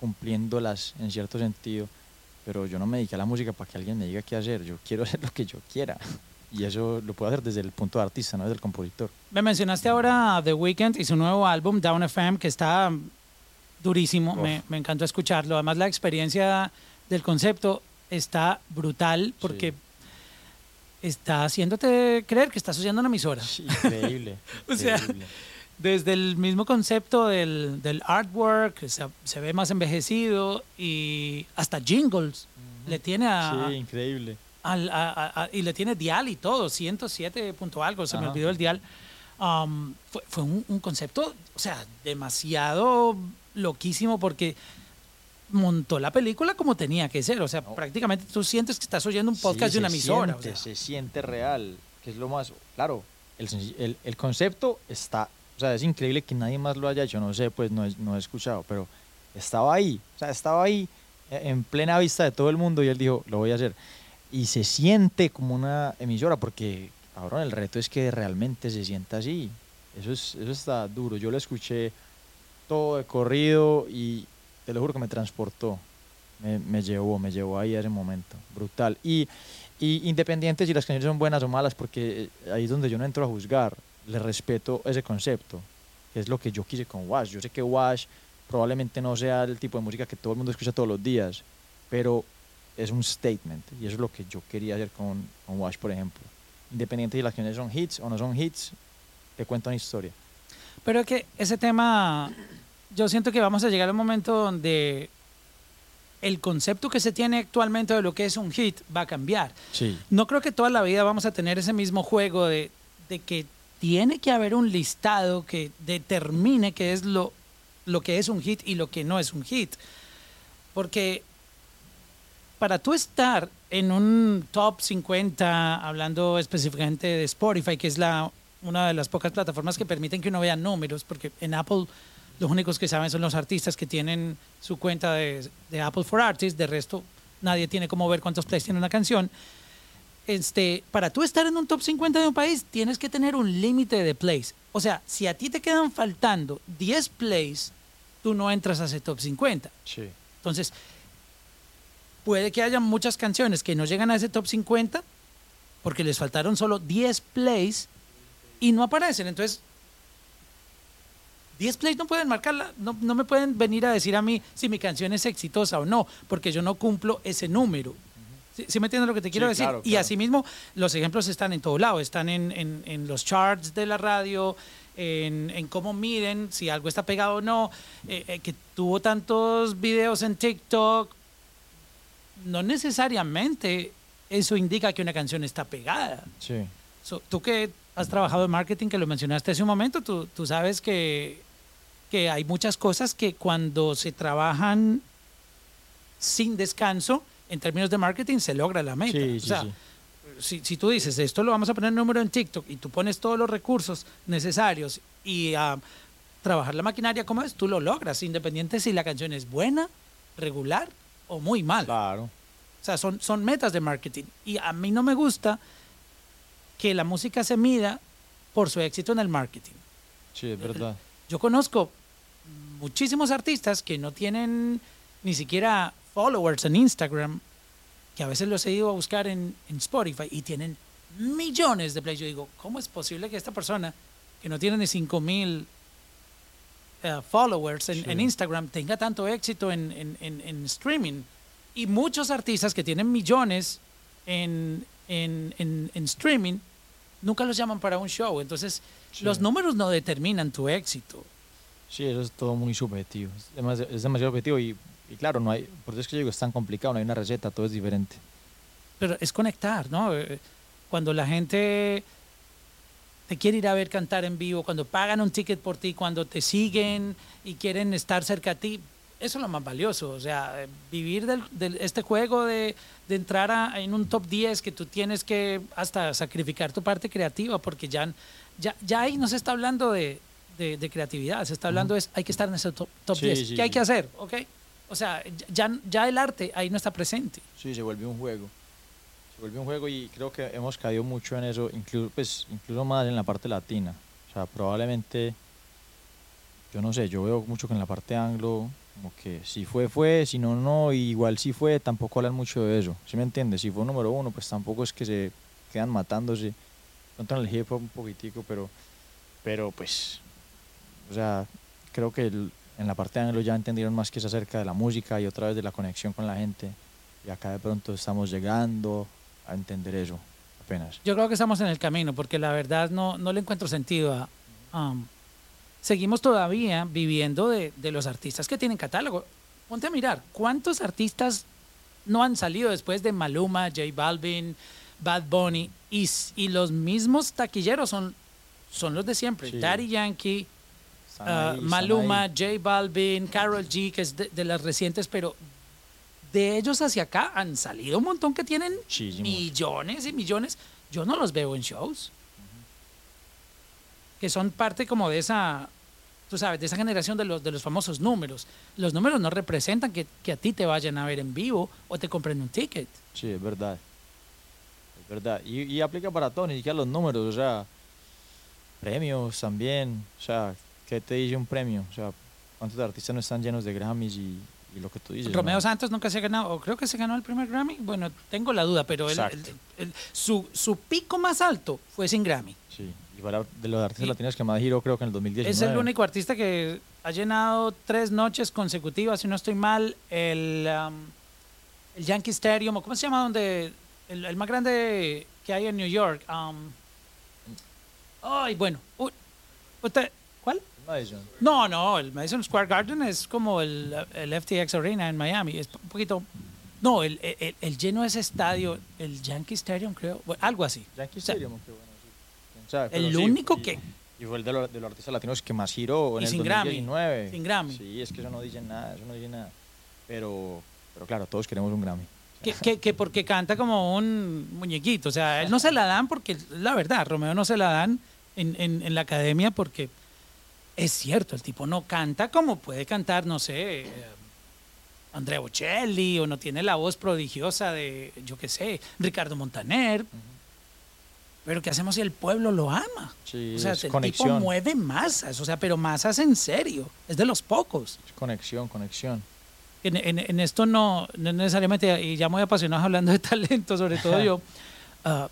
cumpliéndolas en cierto sentido. Pero yo no me dediqué a la música para que alguien me diga qué hacer. Yo quiero hacer lo que yo quiera. Y eso lo puedo hacer desde el punto de artista, no desde el compositor. Me mencionaste ahora The Weeknd y su nuevo álbum, Down FM, que está durísimo, me, me encantó escucharlo. Además, la experiencia del concepto está brutal porque Sí. Está haciéndote creer que estás oyendo una emisora. Increíble. O sea, increíble. Desde el mismo concepto del, del artwork, se, se ve más envejecido y hasta jingles le tiene a, Sí, increíble. al- a- a- a- y le tiene dial y todo, 107 punto algo, se me Ajá. olvidó el dial. Um, fue fue un, un concepto, o sea, demasiado loquísimo porque montó la película como tenía que ser. O sea, No. prácticamente tú sientes que estás oyendo un podcast Sí, de una emisora. o sea. Se siente real, que es lo más... Claro, el, el, el concepto está... O sea, es increíble que nadie más lo haya hecho, no sé, pues no, he- no he escuchado, pero estaba ahí, o sea, estaba ahí eh, en plena vista de todo el mundo y él dijo, lo voy a hacer. Y se siente como una emisora, porque, cabrón, el reto es que realmente se sienta así. Eso, es, eso está duro. Yo lo escuché todo de corrido y te lo juro que me transportó. Me, me llevó, me llevó ahí a ese momento. Brutal. Y, y independiente si las canciones son buenas o malas, porque eh, ahí es donde yo no entro a juzgar. Le respeto ese concepto, que es lo que yo quise con Wash. Yo sé que Wash probablemente no sea el tipo de música que todo el mundo escucha todos los días, pero es un statement y eso es lo que yo quería hacer con, con Wash, por ejemplo. Independiente si las canciones son hits o no son hits, te cuento una historia. Pero que ese tema, yo siento que vamos a llegar a un momento donde el concepto que se tiene actualmente de lo que es un hit va a cambiar. Sí. No creo que toda la vida vamos a tener ese mismo juego de, de que tiene que haber un listado que determine qué es lo, lo que es un hit y lo que no es un hit. Porque para tú estar en un top 50, hablando específicamente de Spotify, que es la, una de las pocas plataformas que permiten que uno vea números, porque en Apple los únicos que saben son los artistas que tienen su cuenta de, de Apple for Artists, de resto nadie tiene cómo ver cuántos plays tiene una canción. Este, para tú estar en un top 50 de un país, tienes que tener un límite de plays. O sea, si a ti te quedan faltando 10 plays, tú no entras a ese top 50. Sí. Entonces, puede que haya muchas canciones que no llegan a ese top 50 porque les faltaron solo 10 plays y no aparecen. Entonces, 10 plays no pueden marcarla, no, no me pueden venir a decir a mí si mi canción es exitosa o no, porque yo no cumplo ese número. ¿Sí, sí me entiendes lo que te quiero Sí, decir? claro, Y claro. asimismo, los ejemplos están en todo lado, están en, en- en los charts de la radio, en, en cómo miden si algo está pegado o no, eh, eh, que tuvo tantos videos en TikTok, no necesariamente eso indica que una canción está pegada. Sí. So, tú que has trabajado en marketing, que lo mencionaste hace un momento, tú, tú sabes que, que hay muchas cosas que cuando se trabajan sin descanso, en términos de marketing, se logra la meta. Sí, o sea, sí. Si, si tú dices, esto lo vamos a poner número en TikTok y tú pones todos los recursos necesarios y a trabajar la maquinaria como es, tú lo logras, independiente si la canción es buena, regular o muy mal. Claro. O sea, son, son metas de marketing. Y a mí no me gusta que la música se mida por su éxito en el marketing. Sí, es verdad. Yo conozco muchísimos artistas que no tienen ni siquiera followers en Instagram, que a veces los he ido a buscar en, en Spotify y tienen millones de plays. Yo digo, ¿cómo es posible que esta persona que no tiene ni 5 mil eh, followers en, Sí. en Instagram tenga tanto éxito en, en- en- streaming? Y muchos artistas que tienen millones en, en- en- en streaming nunca los llaman para un show. Entonces, Sí. los números no determinan tu éxito. Sí, eso es todo muy subjetivo. Es demasiado, es objetivo y, y claro, no hay, por eso es que yo digo, es tan complicado, no hay una receta, todo es diferente. Pero es conectar, ¿no? Eh, Cuando la gente te quiere ir a ver cantar en vivo, cuando pagan un ticket por ti, cuando te siguen y quieren estar cerca a ti, eso es lo más valioso. O sea, eh, vivir del- este juego de, de entrar a- en un top 10 que tú tienes que hasta sacrificar tu parte creativa, porque ya, ya, ya ahí no se está hablando de, de- de creatividad, se está hablando es hay que estar en ese top, top Sí, 10. sí, ¿Qué hay que hacer? ¿Ok? O sea, ya, ya el arte ahí no está presente. Sí, se volvió un juego. Se volvió un juego y creo que hemos caído mucho en eso, incluso, pues, incluso más en la parte latina. O sea, probablemente, yo no sé, yo veo mucho que en la parte anglo, como que si fue, fue, si no, no, y igual si fue, tampoco hablan mucho de eso. ¿Sí me entiendes? Si fue número uno, pues tampoco es que se quedan matándose. Pronto en el hip hop un poquitico, pero, pero pues, o sea, creo que el- en la parte anglo ya entendieron más que es acerca de la música y otra vez de la conexión con la gente. Y acá de pronto estamos llegando a entender eso apenas. Yo creo que estamos en el camino, porque la verdad no, no le encuentro sentido a... um, seguimos todavía viviendo de, de los artistas que tienen catálogo. Ponte a mirar, ¿cuántos artistas no han salido después de Maluma, J Balvin, Bad Bunny? Y, y los mismos taquilleros son, son los de siempre. Sí. Daddy Yankee, ahí, están Maluma. J Balvin, Carol G, que es de, de las recientes, pero de ellos hacia acá han salido un montón que tienen millones y millones. Yo no los veo en shows. Que son parte como de esa, tú sabes, de esa generación de los, de los famosos números. Los números no representan que, que a ti te vayan a ver en vivo o te compren un ticket. Sí, es verdad. Es verdad. Y, y aplica para todo, ni siquiera los números, o sea, premios también. O sea, ¿qué te dice un premio? O sea, ¿cuántos artistas no están llenos de Grammys y, y lo que tú dices? Romeo ¿no? Santos nunca se ha ganado, o creo que se ganó el primer Grammy. Bueno, tengo la duda, pero él- Exacto. él- él- su, su pico más alto fue sin Grammy. Sí, y para de los artistas latinos que más giró creo que en el 2019. Es el único artista que ha llenado tres noches consecutivas, si no estoy mal, el, um, el Yankee Stadium, o ¿cómo se llama? Donde, el, el más grande que hay en New York. um, ay, bueno. usted-. Madison. No, no, el Madison Square Garden es como el, el FTX Arena en Miami. Es un poquito... No, el, el, el lleno de ese estadio, el Yankee Stadium, creo, bueno, algo así. Yankee O sea, Stadium, qué bueno, sí. Sabe, el sí, único y- que... Y fue el de, los- de los artistas latinos que más giró en Y el sin Grammy, 2019. sin Grammy. Sí, es que eso no dice nada, eso no dice nada. Pero, pero claro, todos queremos un Grammy. Que, que, que porque canta como un muñequito. O sea, él no se la dan porque, la verdad, Romeo no se la dan en, en- en la academia porque es cierto, el tipo no canta como puede cantar, no sé, eh, Andrea Bocelli o no tiene la voz prodigiosa de, yo qué sé, Ricardo Montaner. Pero ¿qué hacemos si el pueblo lo ama? Sí, o sea, es el tipo mueve masas, o sea, pero masas en serio. Es de los pocos. Conexión, conexión. En, en- en esto no, no necesariamente, y ya muy apasionados hablando de talento, sobre todo yo, ah,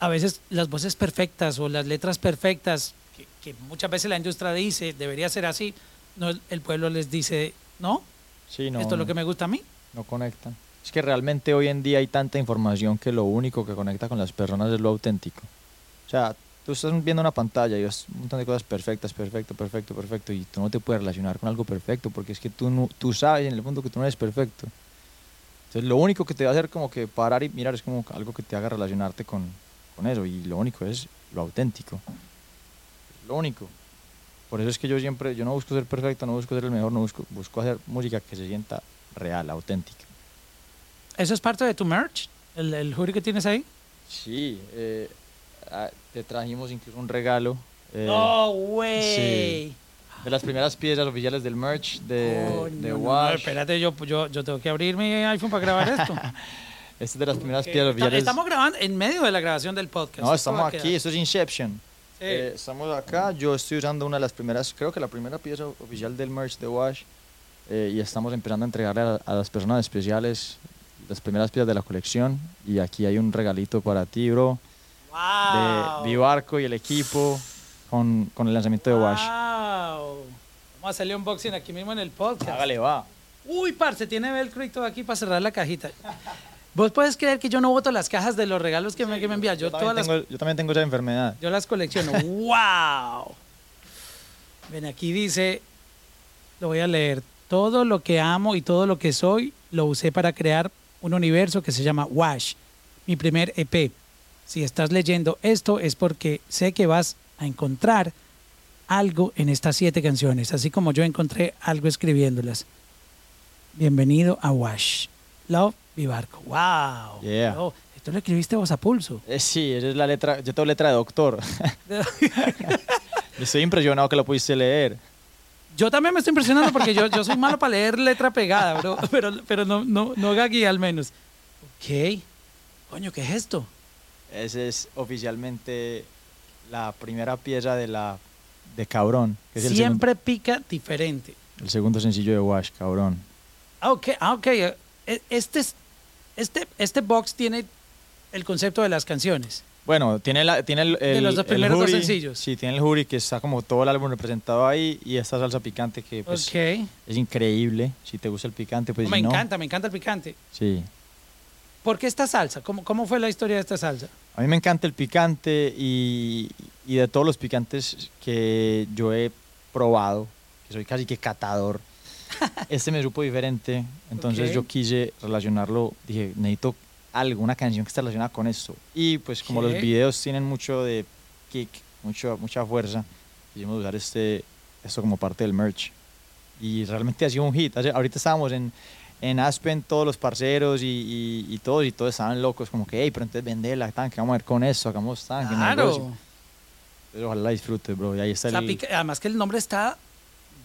a veces las voces perfectas o las letras perfectas, que, muchas veces la industria dice, debería ser así, no, el, pueblo les dice, no, Sí, no, esto es lo que me gusta a mí. no conectan. Es que realmente hoy en día hay tanta información que lo único que conecta con las personas es lo auténtico. O sea, tú estás viendo una pantalla y ves un montón de cosas perfectas, perfecto, perfecto, perfecto, y tú no te puedes relacionar con algo perfecto porque es que tú, no- tú sabes en el fondo que tú no eres perfecto. Entonces lo único que te va a hacer como que parar y mirar es como algo que te haga relacionarte con, con eso y lo único es lo auténtico. Lo único. Por eso es que yo siempre, yo no busco ser perfecto, no busco ser el mejor, no busco, busco hacer música que se sienta real, auténtica. ¿Eso es parte de tu merch? ¿El, el hoodie que tienes ahí? Sí, eh, ah, te trajimos incluso un regalo. eh, ¡No, güey! De las primeras piezas oficiales del merch de, Coño, de no, no, Wash. espérate, yo, yo, yo tengo que abrir mi iPhone para grabar esto. Esta es de las primeras Ok, piezas esta- oficiales. Estamos grabando en medio de la grabación del podcast. no, estamos aquí, esto es Inception. Sí. Eh, estamos acá, yo estoy usando una de las primeras, creo que la primera pieza oficial del merch de Wash. eh, y estamos empezando a entregarle a, a las personas especiales las primeras piezas de la colección. Y aquí hay un regalito para ti, bro. ¡Wow! De Vivarco y el equipo con, con el lanzamiento de Wash. ¡Wow! Vamos a hacerle unboxing aquí mismo en el podcast. Hágale, va. Uy, parce, tiene velcro y todo aquí para cerrar la cajita. Vos puedes creer que yo no voto las cajas de los regalos que me, que me envías. Yo, Yo todas también, las, tengo, yo también tengo esa enfermedad. yo las colecciono. ¡Wow! Ven, aquí dice, lo voy a leer. Todo lo que amo y todo lo que soy lo usé para crear un universo que se llama Wash, mi primer EP. Si estás leyendo esto es porque sé que vas a encontrar algo en estas siete canciones, así como yo encontré algo escribiéndolas. Bienvenido a Wash. Love Vivarco. ¡Wow! Yeah. Bro, esto lo escribiste vos a pulso. Eh, sí, esa es la letra. Yo tengo letra de doctor. Estoy impresionado que lo pudiste leer. Yo también me estoy impresionando porque yo, yo soy malo para leer letra pegada, bro, pero, pero no, no, no gagui al menos. Ok. Coño, ¿qué es esto? Esa es oficialmente la primera pieza de la de Cabrón. Que es el Siempre pica diferente. el segundo sencillo de Wash, Cabrón. Ah, ok, ah, ok. eh, Este, es- este, este box tiene el concepto de las canciones. Bueno, tiene, la, tiene el, el, los dos el primeros dos hoodie, sencillos. Sí, tiene el jury que está como todo el álbum representado ahí y esta salsa picante que pues, es increíble. Si te gusta el picante, pues me si no, encanta, me encanta el picante. Sí. ¿Por qué esta salsa? ¿Cómo, ¿Cómo fue la historia de esta salsa? A mí me encanta el picante y, y de todos los picantes que yo he probado, que soy casi que catador, este me supo diferente. Entonces Ok. yo quise relacionarlo, dije, necesito algo, una canción que esté relacionada con esto. Y pues como Ok. los videos tienen mucho de kick, mucho, mucha fuerza, quisimos usar este, esto como parte del merch. Y realmente ha sido un hit. Ahorita estábamos en, en Aspen, todos los parceros y, y, y todos, y todos estaban locos, como que, hey, pero entonces vendela, tan, que vamos a ver con esto, hagamos tan, que negocio". Claro. Pero ojalá la disfrutes, bro. Y ahí está O sea, el... además que el nombre está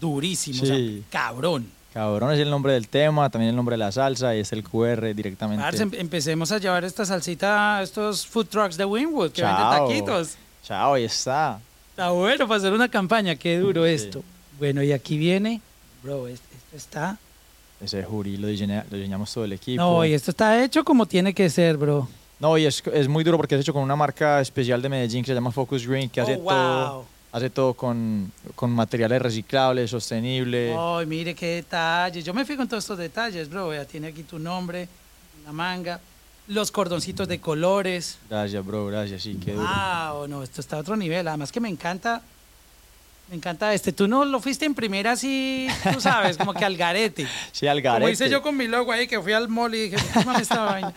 durísimo. o sea, Sí. cabrón. Cabrón es el nombre del tema, también el nombre de la salsa y es el QR directamente. Em- empecemos a llevar esta salsita a estos food trucks de Winwood que Chao. venden taquitos. Chao, ahí está. Está bueno para hacer una campaña. Qué duro Sí. esto. Bueno, y aquí viene, bro, es- esto está... Ese jury lo, diseña- lo diseñamos todo el equipo. No, y esto está hecho como tiene que ser, bro. No, y es, es muy duro porque es hecho con una marca especial de Medellín que se llama Focus Green, que hace Oh, todo, wow. Hace todo con, con materiales reciclables, sostenible. Ay, mire qué detalles. Yo me fijo en todos estos detalles, bro. Ya tiene aquí tu nombre, la manga, los cordoncitos de colores. Gracias, bro, gracias, sí, qué duro. Wow, no, esto está a otro nivel. Además que me encanta, me encanta este. Tú no lo fuiste en primera así, tú sabes, como que al garete. Sí, al Como garete. hice yo con mi logo ahí, que fui al mall y dije, ¿qué mame esta vaina?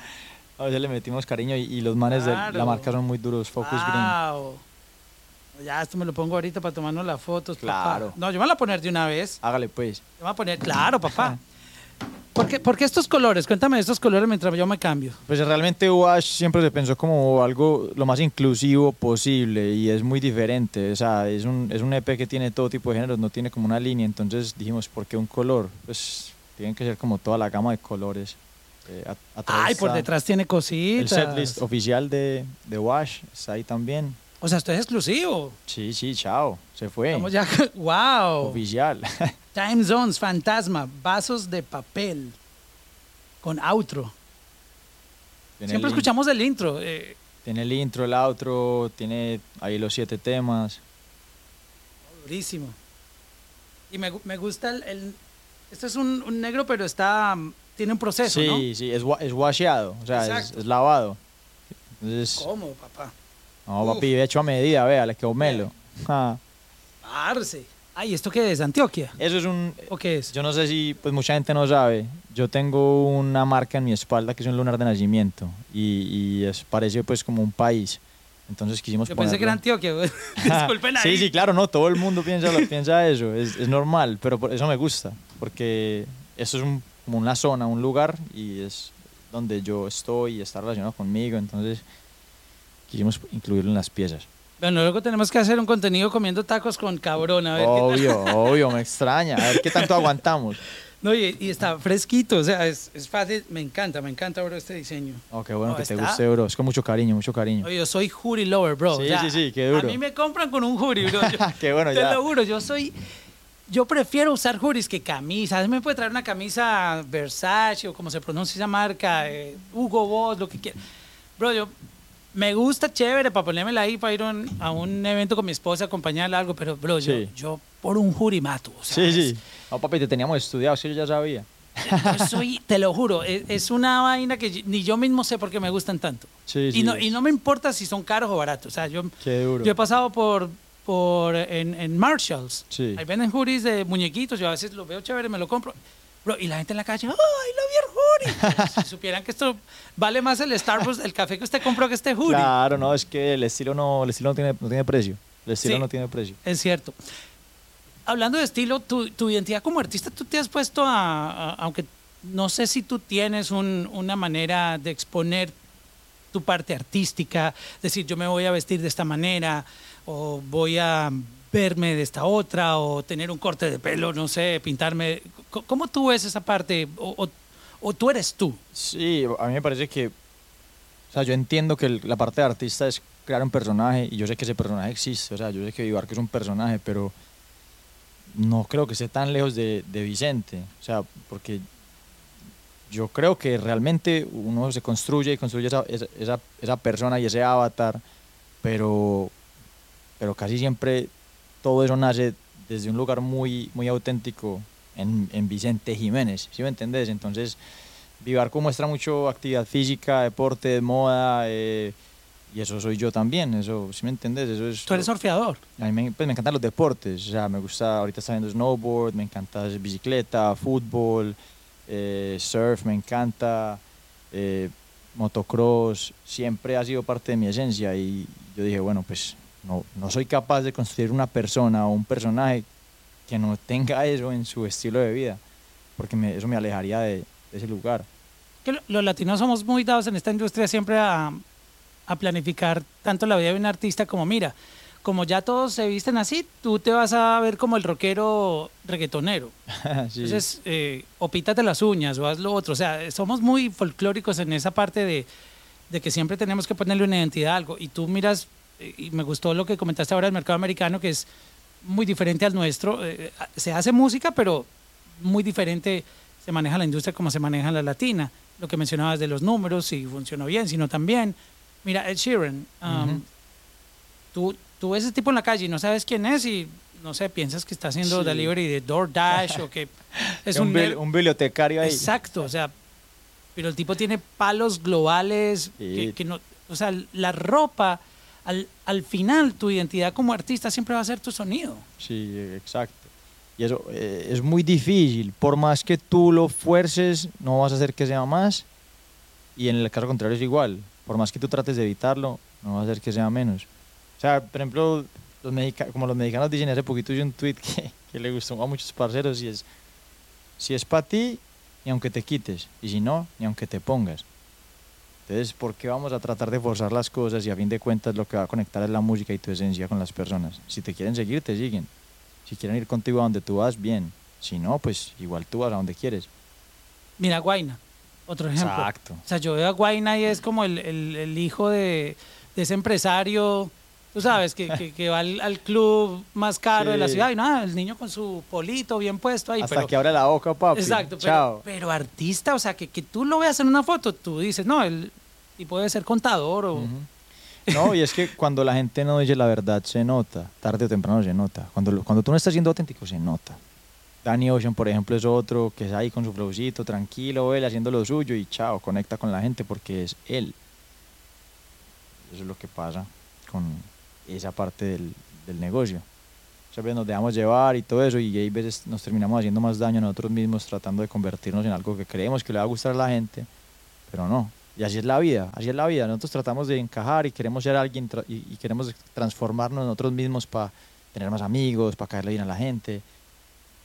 A veces le metimos cariño y, y los manes de la marca son muy duros, Focus Green. Ya, esto me lo pongo ahorita para tomarnos las fotos, papá. Claro. No, yo me voy a poner de una vez. Hágale pues. Yo me voy a poner, claro, papá. ¿Por qué, por qué estos colores? Cuéntame estos colores mientras yo me cambio. Pues realmente Wash siempre se pensó como algo lo más inclusivo posible y es muy diferente. O sea, es un, es un EP que tiene todo tipo de géneros, no tiene como una línea. Entonces dijimos, ¿por qué un color? Pues tienen que ser como toda la gama de colores. Eh, Ay, por detrás tiene El cositas. setlist oficial de, de Wash está ahí también. O sea, esto es exclusivo. Sí, sí, chao. Se fue. Estamos ya. ¡Wow! Oficial. Time Zones, Fantasma, Vasos de Papel. Con outro. Tiene Siempre el, escuchamos el intro. eh, Tiene el intro, el outro, tiene ahí los siete temas. durísimo. Y me, me gusta el, el- Esto es un, un negro, pero está. Tiene un proceso, sí, ¿no? sí, es, wa- es washeado, o sea, es, es lavado. Entonces, ¿Cómo, papá? No, Uf. papi, hecho a medida, vea, le quedó melo. Ah, Arce. Ay, ¿esto qué es? ¿Antioquia? Eso es un... ¿O qué es? Yo no sé si, pues mucha gente no sabe. Yo tengo una marca en mi espalda que es un lunar de nacimiento y, y es, parece pues como un país. Entonces quisimos Yo pensé que era ponerlo. Antioquia. Disculpen ahí. Sí, sí, claro, no, todo el mundo piensa, piensa eso, es, es normal, pero por eso me gusta, porque eso es un- como una zona, un lugar y es donde yo estoy y está relacionado conmigo, entonces quisimos incluirlo en las piezas. Bueno, luego tenemos que hacer un contenido comiendo tacos con cabrón. A ver qué tal. Obvio, obvio, me extraña, a ver qué tanto aguantamos. No, y, y está fresquito, o sea, es, es fácil. Me encanta, me encanta, bro, este diseño. Oh, qué bueno No, que te guste, bro, es con mucho cariño, mucho cariño. Oye, yo soy hoodie lover, bro. Sí, o sea, sí, sí, qué A duro. mí me compran con un hoodie, bro. Yo- Qué bueno, te ya. lo juro, yo soy... Yo prefiero usar hoodies que camisas. Me puede traer una camisa Versace o como se pronuncia esa marca, eh, Hugo Boss, lo que quiera. Bro, yo me gusta chévere para ponérmela ahí para ir a un- a un evento con mi esposa, acompañarla algo, pero bro, yo, Sí. yo por un hoodie mato. o sea, Sí, sí. No, papi, te teníamos estudiado, sí, yo ya sabía. Yo soy, te lo juro, es, es una vaina que yo- ni yo mismo sé por qué me gustan tanto. Sí, sí. y, no, y no me importa si son caros o baratos. O sea, yo, Qué duro. yo he pasado por, por en, en Marshalls. Sí. Ahí venden hoodies de muñequitos. Yo a veces lo veo chévere, me lo compro. Bro, y la gente en la calle, ¡ay, lo vi el hoodie! si supieran que esto vale más el Starbucks, el café que usted compró que este hoodie. Claro, no, es que el estilo no, el estilo no tiene, no tiene precio. El estilo Sí. no tiene precio. Es cierto. Hablando de estilo, tu, tu identidad como artista, tú te has puesto a, a- aunque no sé si tú tienes un- una manera de exponer tu parte artística, decir yo me voy a vestir de esta manera o voy a verme de esta otra o tener un corte de pelo, no sé, pintarme. ¿Cómo tú ves esa parte o, tú eres tú? Sí, a mí me parece que, o sea, yo entiendo que la parte de artista es crear un personaje y yo sé que ese personaje existe, o sea, yo sé que Vivar es un personaje, pero no creo que esté tan lejos de, de Vicente, o sea, porque yo creo que realmente uno se construye y construye esa, esa- esa persona y ese avatar, pero, pero casi siempre todo eso nace desde un lugar muy, muy auténtico en, en Vicente Jiménez, ¿sí me entendés? Entonces, Vivarco muestra mucho actividad física, deporte, moda, eh, y eso soy yo también, eso, ¿sí me entendés? Eso es Tú eres surfeador. a mí me, pues, me encantan los deportes, o sea, me gusta, ahorita está viendo snowboard, me encanta bicicleta, fútbol, eh, surf, me encanta, eh, motocross, siempre ha sido parte de mi esencia y yo dije, bueno, pues no, no soy capaz de construir una persona o un personaje que no tenga eso en su estilo de vida, porque me- eso me alejaría de, de ese lugar. que lo- los latinos somos muy dados en esta industria siempre a, a planificar tanto la vida de un artista como, mira, como ya todos se visten así, tú te vas a ver como el rockero reggaetonero. Sí. Entonces, eh, o pítate las uñas o haz lo otro. O sea, somos muy folclóricos en esa parte de, de que siempre tenemos que ponerle una identidad a algo. Y tú miras, y me gustó lo que comentaste ahora del mercado americano, que es muy diferente al nuestro. Eh, se hace música, pero muy diferente se maneja la industria como se maneja la latina. Lo que mencionabas de los números, si funcionó bien, si no también. Mira, Ed Sheeran, um, tú, tú ves ese tipo en la calle y no sabes quién es y no sé, piensas que está haciendo Sí. delivery de DoorDash o que es un, un, bibliotecario ahí. Exacto, o sea, pero el tipo tiene palos globales Sí. que, que no, o sea, la ropa, al, al final tu identidad como artista siempre va a ser tu sonido. Sí, exacto. Y eso eh, es muy difícil. Por más que tú lo fuerces, no vas a hacer que sea más. Y en el caso contrario es igual. Por más que tú trates de evitarlo, no vas a hacer que sea menos. O sea, por ejemplo, los como los mexicanos dicen, hace poquito vi un tweet que, que le gustó a muchos parceros y es, si es para ti, ni aunque te quites. Y si no, ni aunque te pongas. Entonces, ¿por qué vamos a tratar de forzar las cosas y a fin de cuentas lo que va a conectar es la música y tu esencia con las personas? Si te quieren seguir, te siguen. Si quieren ir contigo a donde tú vas, bien. Si no, pues igual tú vas a donde quieres. Mira, Guaina, otro ejemplo. Exacto. O sea, yo veo a Guaina y es como el, el- el hijo de, de ese empresario, tú sabes, que, que- que va al, al club más caro de la ciudad y nada, el niño con su polito bien puesto ahí. Hasta pero, que abre la boca, papi. Exacto, pero, Chao. pero artista, o sea, que, que tú lo veas en una foto, tú dices, no, el tipo debe ser contador o... No, y es que cuando la gente no dice la verdad, se nota. Tarde o temprano se nota. Cuando, cuando tú no estás siendo auténtico, se nota. Danny Ocean, por ejemplo, es otro que es ahí con su flowcito, tranquilo, él haciendo lo suyo y chao, conecta con la gente porque es él. Eso es lo que pasa con esa parte del, del negocio. Muchas veces nos dejamos llevar y todo eso y hay veces nos terminamos haciendo más daño a nosotros mismos tratando de convertirnos en algo que creemos que le va a gustar a la gente, pero no. Y así es la vida, así es la vida. Nosotros tratamos de encajar y queremos ser alguien y, y queremos transformarnos nosotros mismos para tener más amigos, para caerle bien a la gente.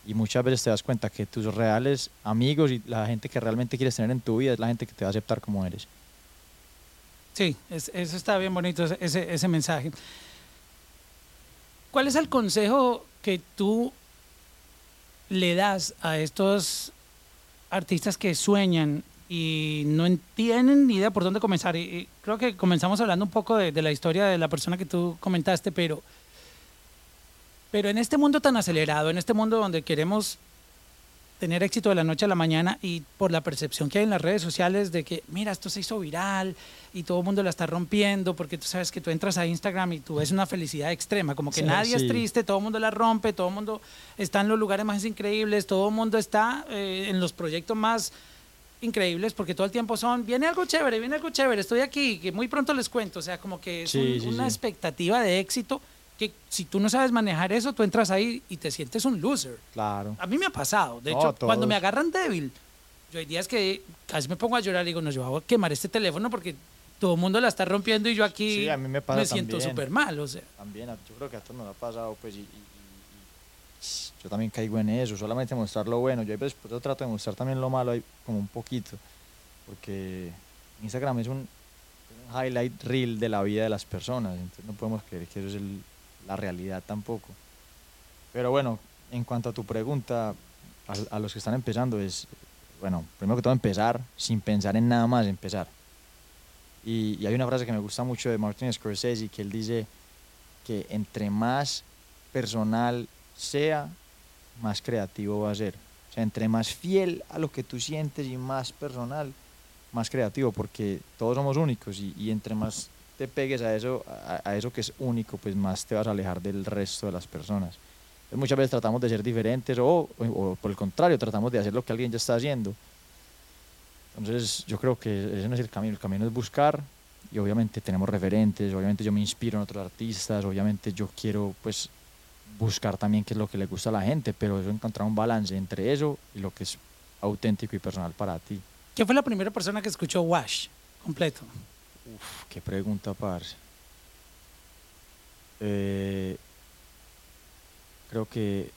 Y muchas veces te das cuenta que tus reales amigos y la gente que realmente quieres tener en tu vida es la gente que te va a aceptar como eres. Sí, es- eso está bien bonito, ese, ese mensaje. ¿Cuál es el consejo que tú le das a estos artistas que sueñan y no en- tienen ni idea por dónde comenzar? Y creo que comenzamos hablando un poco de, de la historia de la persona que tú comentaste, pero, pero en este mundo tan acelerado, en este mundo donde queremos tener éxito de la noche a la mañana y por la percepción que hay en las redes sociales de que, mira, esto se hizo viral y todo el mundo la está rompiendo, porque tú sabes que tú entras a Instagram y tú ves una felicidad extrema, como que Sí, nadie es triste, todo el mundo la rompe, todo el mundo está en los lugares más increíbles, todo el mundo está eh, en los proyectos más increíbles, porque todo el tiempo son, viene algo chévere, viene algo chévere, estoy aquí, que muy pronto les cuento, o sea, como que es Sí, un- sí, una expectativa de éxito que si tú no sabes manejar eso, tú entras ahí y te sientes un loser. Claro. A mí me ha pasado. De hecho, cuando me agarran débil, yo hay días que casi me pongo a llorar y digo, no, yo voy a quemar este teléfono porque todo el mundo la está rompiendo y yo aquí Sí, a mí me pasa siento súper mal. O sea, También, yo creo que a todos nos ha pasado, pues, y, y- y- y yo también caigo en eso, solamente mostrar lo bueno. Yo pues, yo trato de mostrar también lo malo ahí como un poquito, porque Instagram es un, un highlight reel de la vida de las personas, entonces no podemos creer que eso es el- la realidad tampoco. Pero bueno, en cuanto a tu pregunta, a, los que están empezando es, bueno, primero que todo empezar sin pensar en nada más, empezar. Y, y hay una frase que me gusta mucho de Martin Scorsese que él dice que entre más personal sea, más creativo va a ser. O sea, entre más fiel a lo que tú sientes y más personal, más creativo, porque todos somos únicos y, y entre más te pegues a eso, a, a eso que es único, pues más te vas a alejar del resto de las personas. Entonces, muchas veces tratamos de ser diferentes o, o- o por el contrario, tratamos de hacer lo que alguien ya está haciendo. Entonces yo creo que ese no es el camino, el camino es buscar y obviamente tenemos referentes, obviamente yo me inspiro en otros artistas, obviamente yo quiero pues buscar también qué es lo que le gusta a la gente, pero eso encontrar un balance entre eso y lo que es auténtico y personal para ti. ¿quién fue la primera persona que escuchó Wash completo? Uf, qué pregunta, parce. Eh, creo que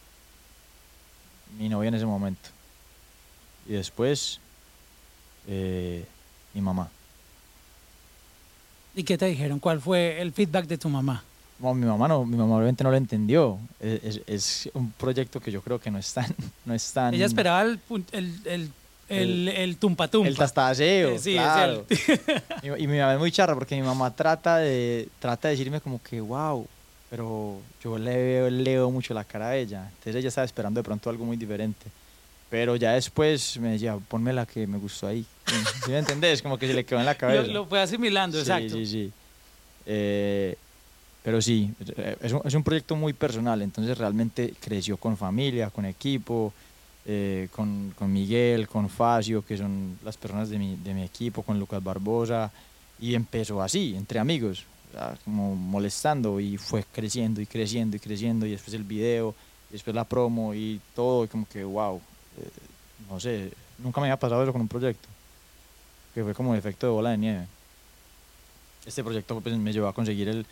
mi novia en ese momento. Y después, eh, mi mamá. ¿Y qué te dijeron? ¿Cuál fue el feedback de tu mamá? No, mi mamá no, mi mamá obviamente no lo entendió. Es, es- es un proyecto que yo creo que no es tan, no es tan Ella esperaba el, el, el, el, el tumpa tumpa. el tastaseo. Eh, sí, claro. es y, y mi mamá es muy charra porque mi mamá trata de, trata de decirme como que, wow, pero yo le veo, leo mucho la cara a ella. Entonces ella estaba esperando de pronto algo muy diferente. Pero ya después me decía, ponme la que me gustó ahí. ¿Sí me entendés? Como que se le quedó en la cabeza. Lo, lo fue asimilando, Sí, exacto. Sí, sí. Eh, pero sí, es un, es un proyecto muy personal, entonces realmente creció con familia, con equipo, eh, con, con Miguel, con Facio, que son las personas de mi, de mi equipo, con Lucas Barbosa, y empezó así, entre amigos, sea, como molestando, y fue creciendo y creciendo y creciendo, y después el video, y después la promo, y todo, y como que, wow, eh, no sé, nunca me había pasado eso con un proyecto, que fue como el efecto de bola de nieve. Este proyecto pues, me llevó a conseguir el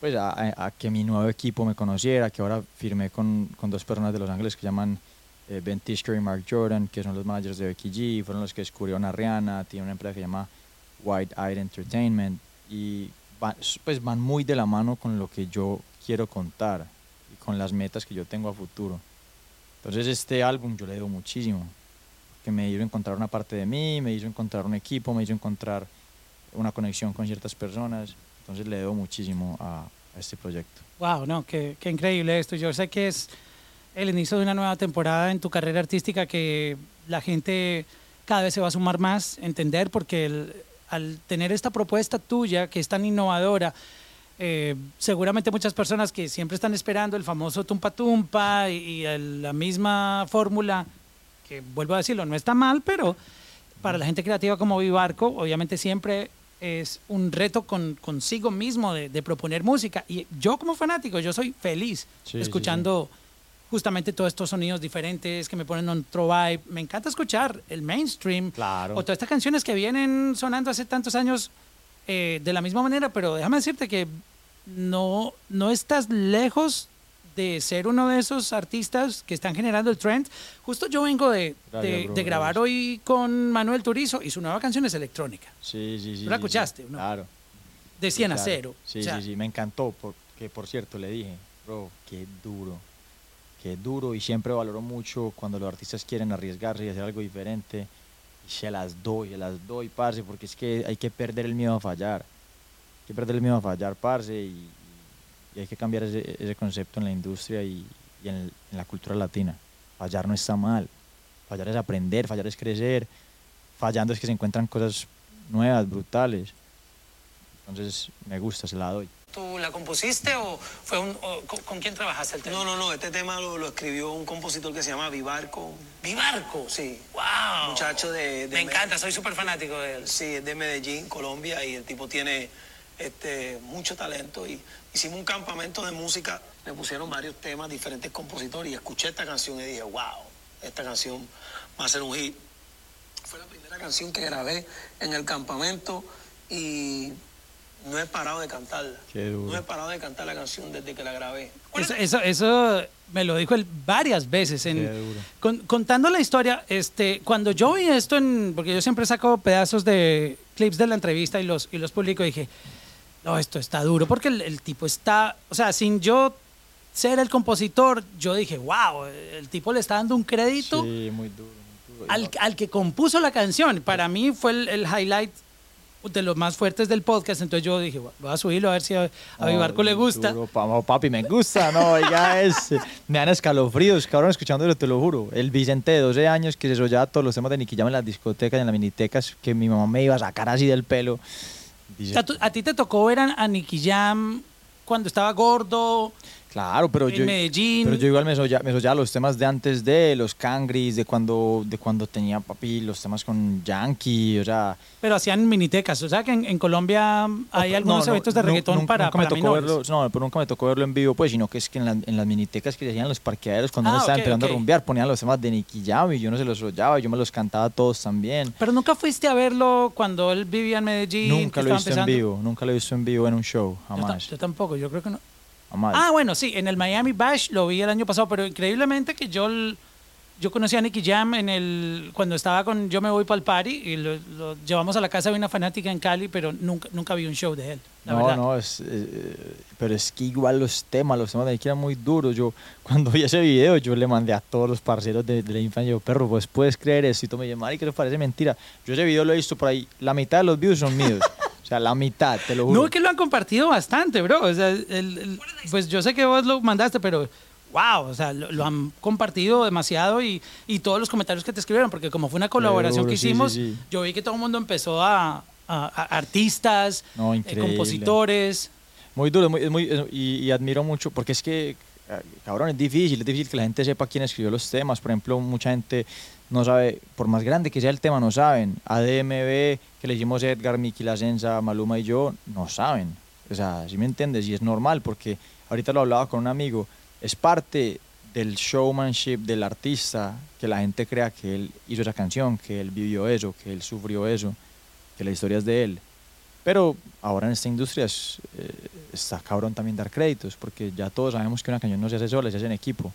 pues a, a- a que mi nuevo equipo me conociera, que ahora firmé con, con dos personas de Los Ángeles que llaman eh, Ben Tishker y Mark Jordan, que son los managers de Becky G, fueron los que descubrieron a Rihanna, tiene una empresa que se llama White Eyed Entertainment y van, pues van muy de la mano con lo que yo quiero contar y con las metas que yo tengo a futuro. Entonces este álbum yo le debo muchísimo, que me hizo encontrar una parte de mí, me hizo encontrar un equipo, me hizo encontrar una conexión con ciertas personas. Entonces le debo muchísimo a, a este proyecto. Wow, no, qué, qué increíble esto. Yo sé que es el inicio de una nueva temporada en tu carrera artística que la gente cada vez se va a sumar más, entender, porque el- al tener esta propuesta tuya que es tan innovadora, eh, seguramente muchas personas que siempre están esperando el famoso tumpa tumpa y, y el- la misma fórmula, que vuelvo a decirlo, no está mal, pero para la gente creativa como Vivarco, obviamente siempre es un reto con, consigo mismo de, de proponer música. Y yo como fanático, yo soy feliz Sí, sí, escuchando justamente todos estos sonidos diferentes que me ponen otro vibe. Me encanta escuchar el mainstream. Claro. O todas estas canciones que vienen sonando hace tantos años eh, de la misma manera, pero déjame decirte que no, no estás lejos de ser uno de esos artistas que están generando el trend. Justo yo vengo de, de- de grabar hoy con Manuel Turizo y su nueva canción es electrónica, Sí, sí, sí. ¿Tú la sí, escuchaste, sí. no? Claro. de 100 a claro. 0. Sí, O sea, sí, sí, me encantó, porque por cierto le dije, bro, qué duro, qué duro y siempre valoro mucho cuando los artistas quieren arriesgarse y hacer algo diferente y se las doy, se las doy, parce, porque es que hay que perder el miedo a fallar, hay que perder el miedo a fallar, parce, y, hay que cambiar ese, concepto en la industria y, en la cultura latina. Fallar no está mal, fallar es aprender, fallar es crecer, fallando es que se encuentran cosas nuevas, brutales. Entonces me gusta, se la doy. ¿Tú la compusiste o fue un, o con, con quién trabajaste el tema? No, no, no, este tema lo, lo escribió un compositor que se llama Vivarco. Vivarco. Sí. Wow. Muchacho de- de Me encanta, soy súper fanático de él. Sí, es de Medellín, Colombia, y el tipo tiene este, mucho talento. Y hicimos un campamento de música, me pusieron varios temas, diferentes compositores, y escuché esta canción y dije, wow, esta canción va a ser un hit. Fue la primera canción que grabé en el campamento y no he parado de cantarla. Qué duro. No he parado de cantar la canción desde que la grabé. Eso, eso, eso me lo dijo él varias veces. En, Qué duro. con- contando la historia, este, cuando yo vi esto, en, porque yo siempre saco pedazos de clips de la entrevista y los, y los publico, dije, no, esto está duro, porque el, el tipo está, o sea, sin yo ser el compositor, yo dije, wow, el tipo le está dando un crédito Sí, muy duro, muy duro. al, al que compuso la canción. Para mí fue el, el highlight de los más fuertes del podcast, entonces yo dije, "Bueno, voy a subirlo a ver si a, a mi barco le gusta. duro, papi, me gusta, no, ya es. Me dan escalofríos, cabrón, escuchándolo, te lo juro. El Vicente de 12 años que se desollaba todos los temas de Nicky Jam en las discotecas en las minitecas, que mi mamá me iba a sacar así del pelo. O Dice, sea, tú- a ti te tocó ver a, a Nicky Jam cuando estaba gordo. Claro, pero en yo. Medellín. Pero yo igual me soñaba, me soñaba los temas de antes de, los Cangris, de cuando, de cuando tenía papi los temas con Yankee, o sea. Pero hacían minitecas. O sea que en, en Colombia hay No, algunos no, eventos de nu- reggaetón nunca- para, nunca me para tocó menores. verlo, no, pero nunca me tocó verlo en vivo, pues, sino que es que en, la- en las minitecas que hacían en los parqueaderos, cuando Ah, uno estaba ok, empezando ok. a rumbear, ponían los temas de Nicky Jam y yo no se los ollaba, yo me los cantaba todos también. Pero nunca fuiste a verlo cuando él vivía en Medellín. Nunca lo he visto en empezando? vivo, nunca lo he visto en vivo en un show, Yo, jamás. yo tampoco, yo creo que no. Ah, bueno, sí, en el Miami Bash lo vi el año pasado, pero increíblemente que yo, yo conocí a Nicky Jam en el, cuando estaba con Yo Me Voy para el Party y lo, lo llevamos a la casa de una fanática en Cali, pero nunca, nunca vi un show de él. La no, verdad. no, es, eh, pero es que igual los temas, los temas de Nicky eran muy duros. Yo, cuando vi ese video, yo le mandé a todos los parceros de, de la infancia, yo, perro, pues puedes creer esto. Y tú me dices, que les parece mentira. Yo ese video lo he visto por ahí, la mitad de los views son míos. o sea, la mitad, te lo juro. No, es que lo han compartido bastante, bro. O sea, el- el- pues yo sé que vos lo mandaste, pero wow, o sea, lo, lo han compartido demasiado y, y todos los comentarios que te escribieron, porque como fue una colaboración duro, que sí, sí, hicimos, sí. yo vi que todo el mundo empezó a, a- a artistas, No, eh, compositores. Muy duro, muy, muy- y, y admiro mucho, porque es que, eh, cabrón, es difícil, es difícil que la gente sepa quién escribió los temas. Por ejemplo, mucha gente no sabe, por más grande que sea el tema, no saben. ADMB, que le hicimos Edgar, Miki Lacenza, Maluma y yo, no saben. O sea, si me entiendes, y es normal, porque ahorita lo hablaba con un amigo, es parte del showmanship del artista que la gente crea que él hizo esa canción, que él vivió eso, que él sufrió eso, que la historia es de él. Pero ahora en esta industria es, eh, está cabrón también dar créditos, porque ya todos sabemos que una cañón no se hace sola, se hace en equipo.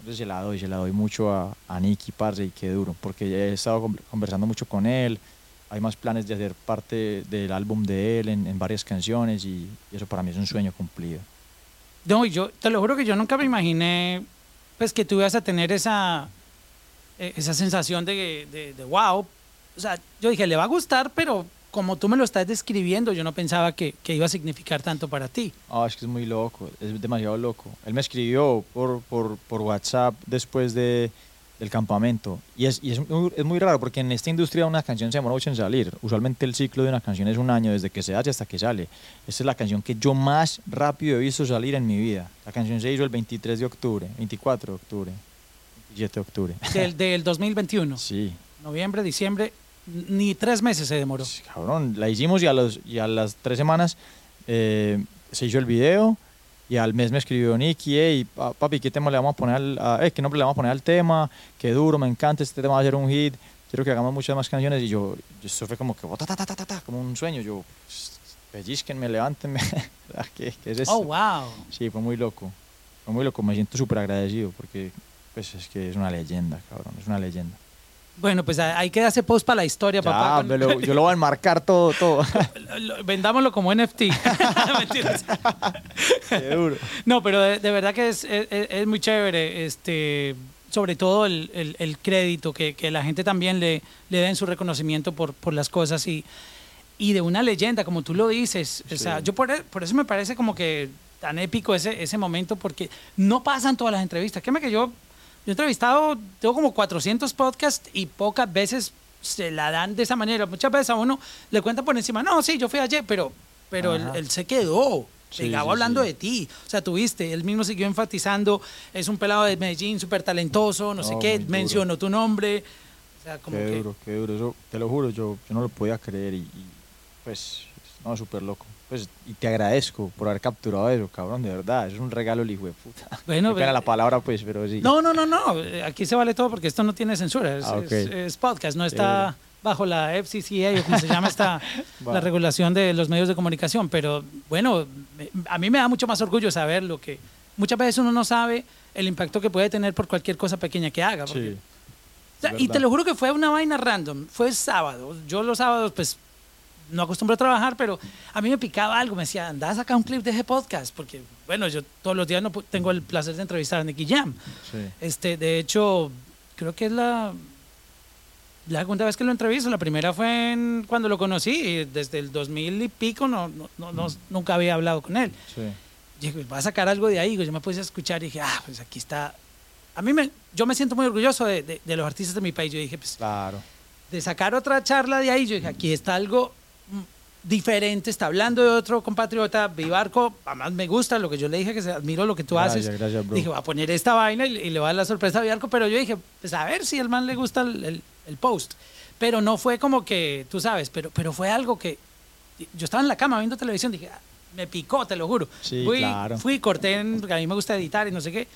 Entonces se la doy, se la doy mucho a, a Nicky, parce, y qué duro, porque he estado con- conversando mucho con él, hay más planes de hacer parte del álbum de él en, en varias canciones y, eso para mí es un sueño cumplido. No, y yo te lo juro que yo nunca me imaginé pues que tú ibas a tener esa eh, esa sensación de, de wow. O sea, yo dije, le va a gustar, pero como tú me lo estás describiendo, yo no pensaba que, que iba a significar tanto para ti. Ah, es que es muy loco, es demasiado loco. Él me escribió por, por, por WhatsApp después de, del campamento. Y, es, y es, muy, es muy raro porque en esta industria una canción se demora mucho en salir. Usualmente el ciclo de una canción es un año desde que se hace hasta que sale. Esta es la canción que yo más rápido he visto salir en mi vida. La canción se hizo el 23 de octubre, 24 de octubre, 27 de octubre. Del, del 2021. Sí. Noviembre, diciembre, ni tres meses se demoró. Pues, cabrón, la hicimos y a, los, y a las tres semanas eh, se hizo el video y al mes me escribió Nicky, hey, pa- papi, ¿qué tema le vamos a poner al, a- eh, qué nombre le vamos a poner al tema? Qué duro, me encanta, este tema va a ser un hit, quiero que hagamos muchas más canciones y yo, eso fue como que, ta, ta, ta, ta, como un sueño, yo, pellizquenme, levántenme, ¿qué, qué es esto? Oh, wow. Sí, fue muy loco, fue muy loco, me siento súper agradecido porque, pues es que es una leyenda, cabrón, es una leyenda. Bueno, pues ahí queda ese post para la historia, Ya, papá. con- lo- yo lo voy a enmarcar todo, todo. Lo- Vendámoslo como NFT. Mentiras. Qué duro. No, pero de, de verdad que es, es- es muy chévere, este, sobre todo el, el- el crédito que, que la gente también le, le den su reconocimiento por, por las cosas y, y de una leyenda, como tú lo dices. O sea, Sí. yo por, por eso me parece como que tan épico ese, ese momento, porque no pasan todas las entrevistas. Créeme que yo, yo he entrevistado, tengo como 400 podcasts y pocas veces se la dan de esa manera. Muchas veces a uno le cuentan por encima, no, sí, yo fui ayer, pero, pero él, él se quedó. Sí, sí, hablando sí. de ti. O sea, tuviste, él mismo siguió enfatizando, es un pelado de Medellín, súper talentoso, no sé qué, mencionó tu nombre. O sea, como qué que... duro, qué duro. Eso, te lo juro, yo, yo no lo podía creer y, y, pues, no, súper loco. Pues, y te agradezco por haber capturado eso, cabrón, de verdad. Es un regalo el hijo de puta. Bueno, pero- la palabra, pues, pero sí. No, no, no, no. eh, Aquí se vale todo porque esto no tiene censura. Es, Ah, ok. es- es podcast, no está bajo la FCCA o como se llama esta, la regulación de los medios de comunicación. Pero bueno, a mí me da mucho más orgullo saber lo que muchas veces uno no sabe el impacto que puede tener por cualquier cosa pequeña que haga. porque- Sí. O sea, es y te lo juro que fue una vaina random. Fue sábado. Yo los sábados, pues, no acostumbro a trabajar, pero a mí me picaba algo. Me decía, anda a sacar un clip de ese podcast. Porque, bueno, yo todos los días no tengo el placer de entrevistar a Nicky Jam. Sí. Este, de hecho, creo que es la, la segunda vez que lo entrevisto. La primera fue en- cuando lo conocí. y Desde el 2000 y pico no, no, no- no- nunca había hablado con él. Sí. Dije, va a sacar algo de ahí. Yo me puse a escuchar y dije, ah, pues aquí está. A mí me, yo me siento muy orgulloso de, de- de los artistas de mi país. Yo dije, pues, Claro. de sacar otra charla de ahí, yo dije, aquí está algo mm, diferente, está hablando de otro compatriota, Vivarco, además me gusta lo que yo le dije, que se- admiro lo que tú Gracias, haces. gracias, bro. Dije, voy a poner esta vaina y, y le voy a dar la sorpresa a Vivarco, pero yo dije, pues a ver si al man le gusta el, el- el post. Pero no fue como que, tú sabes, pero, pero fue algo que, yo estaba en la cama viendo televisión, dije, ah, me picó, te lo juro. Sí, fui, claro. fui, corté, en- porque a mí me gusta editar y no sé qué,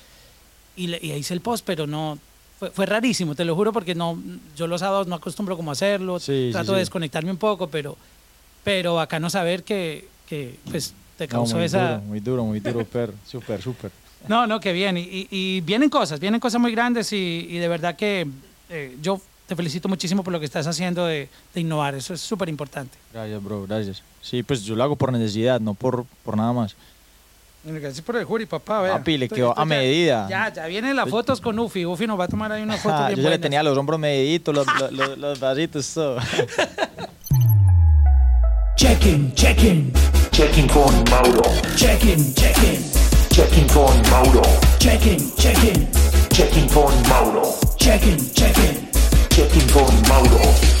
y, le, y hice el post, pero no, fue, fue rarísimo, te lo juro, porque no, yo los sábados no acostumbro como hacerlo, Sí, sí, trato de sí. desconectarme un poco, pero, pero acá no saber que, que pues, te No, causó muy esa... duro, muy duro, muy duro, per. Súper, súper. No, no, que bien. Y, y- y vienen cosas, vienen cosas muy grandes y, y de verdad que eh, yo te felicito muchísimo por lo que estás haciendo de, de innovar. Eso es súper importante. Gracias, bro, gracias. Sí, pues yo lo hago por necesidad, no por, por nada más. Gracias por el jury, papá. vea. Papi, le quedó a medida. Ya, ya vienen las fotos con Ufi. Ufi nos va a tomar ahí una foto Ah, bien yo ya le tenía los hombros mediditos, los, los, los, los bracitos, todo. Checking, checking, Checking con Mauro. checking, checking, Checking con Mauro. checking, checking, Checking con Mauro. checking, checking. Checking con Mauro.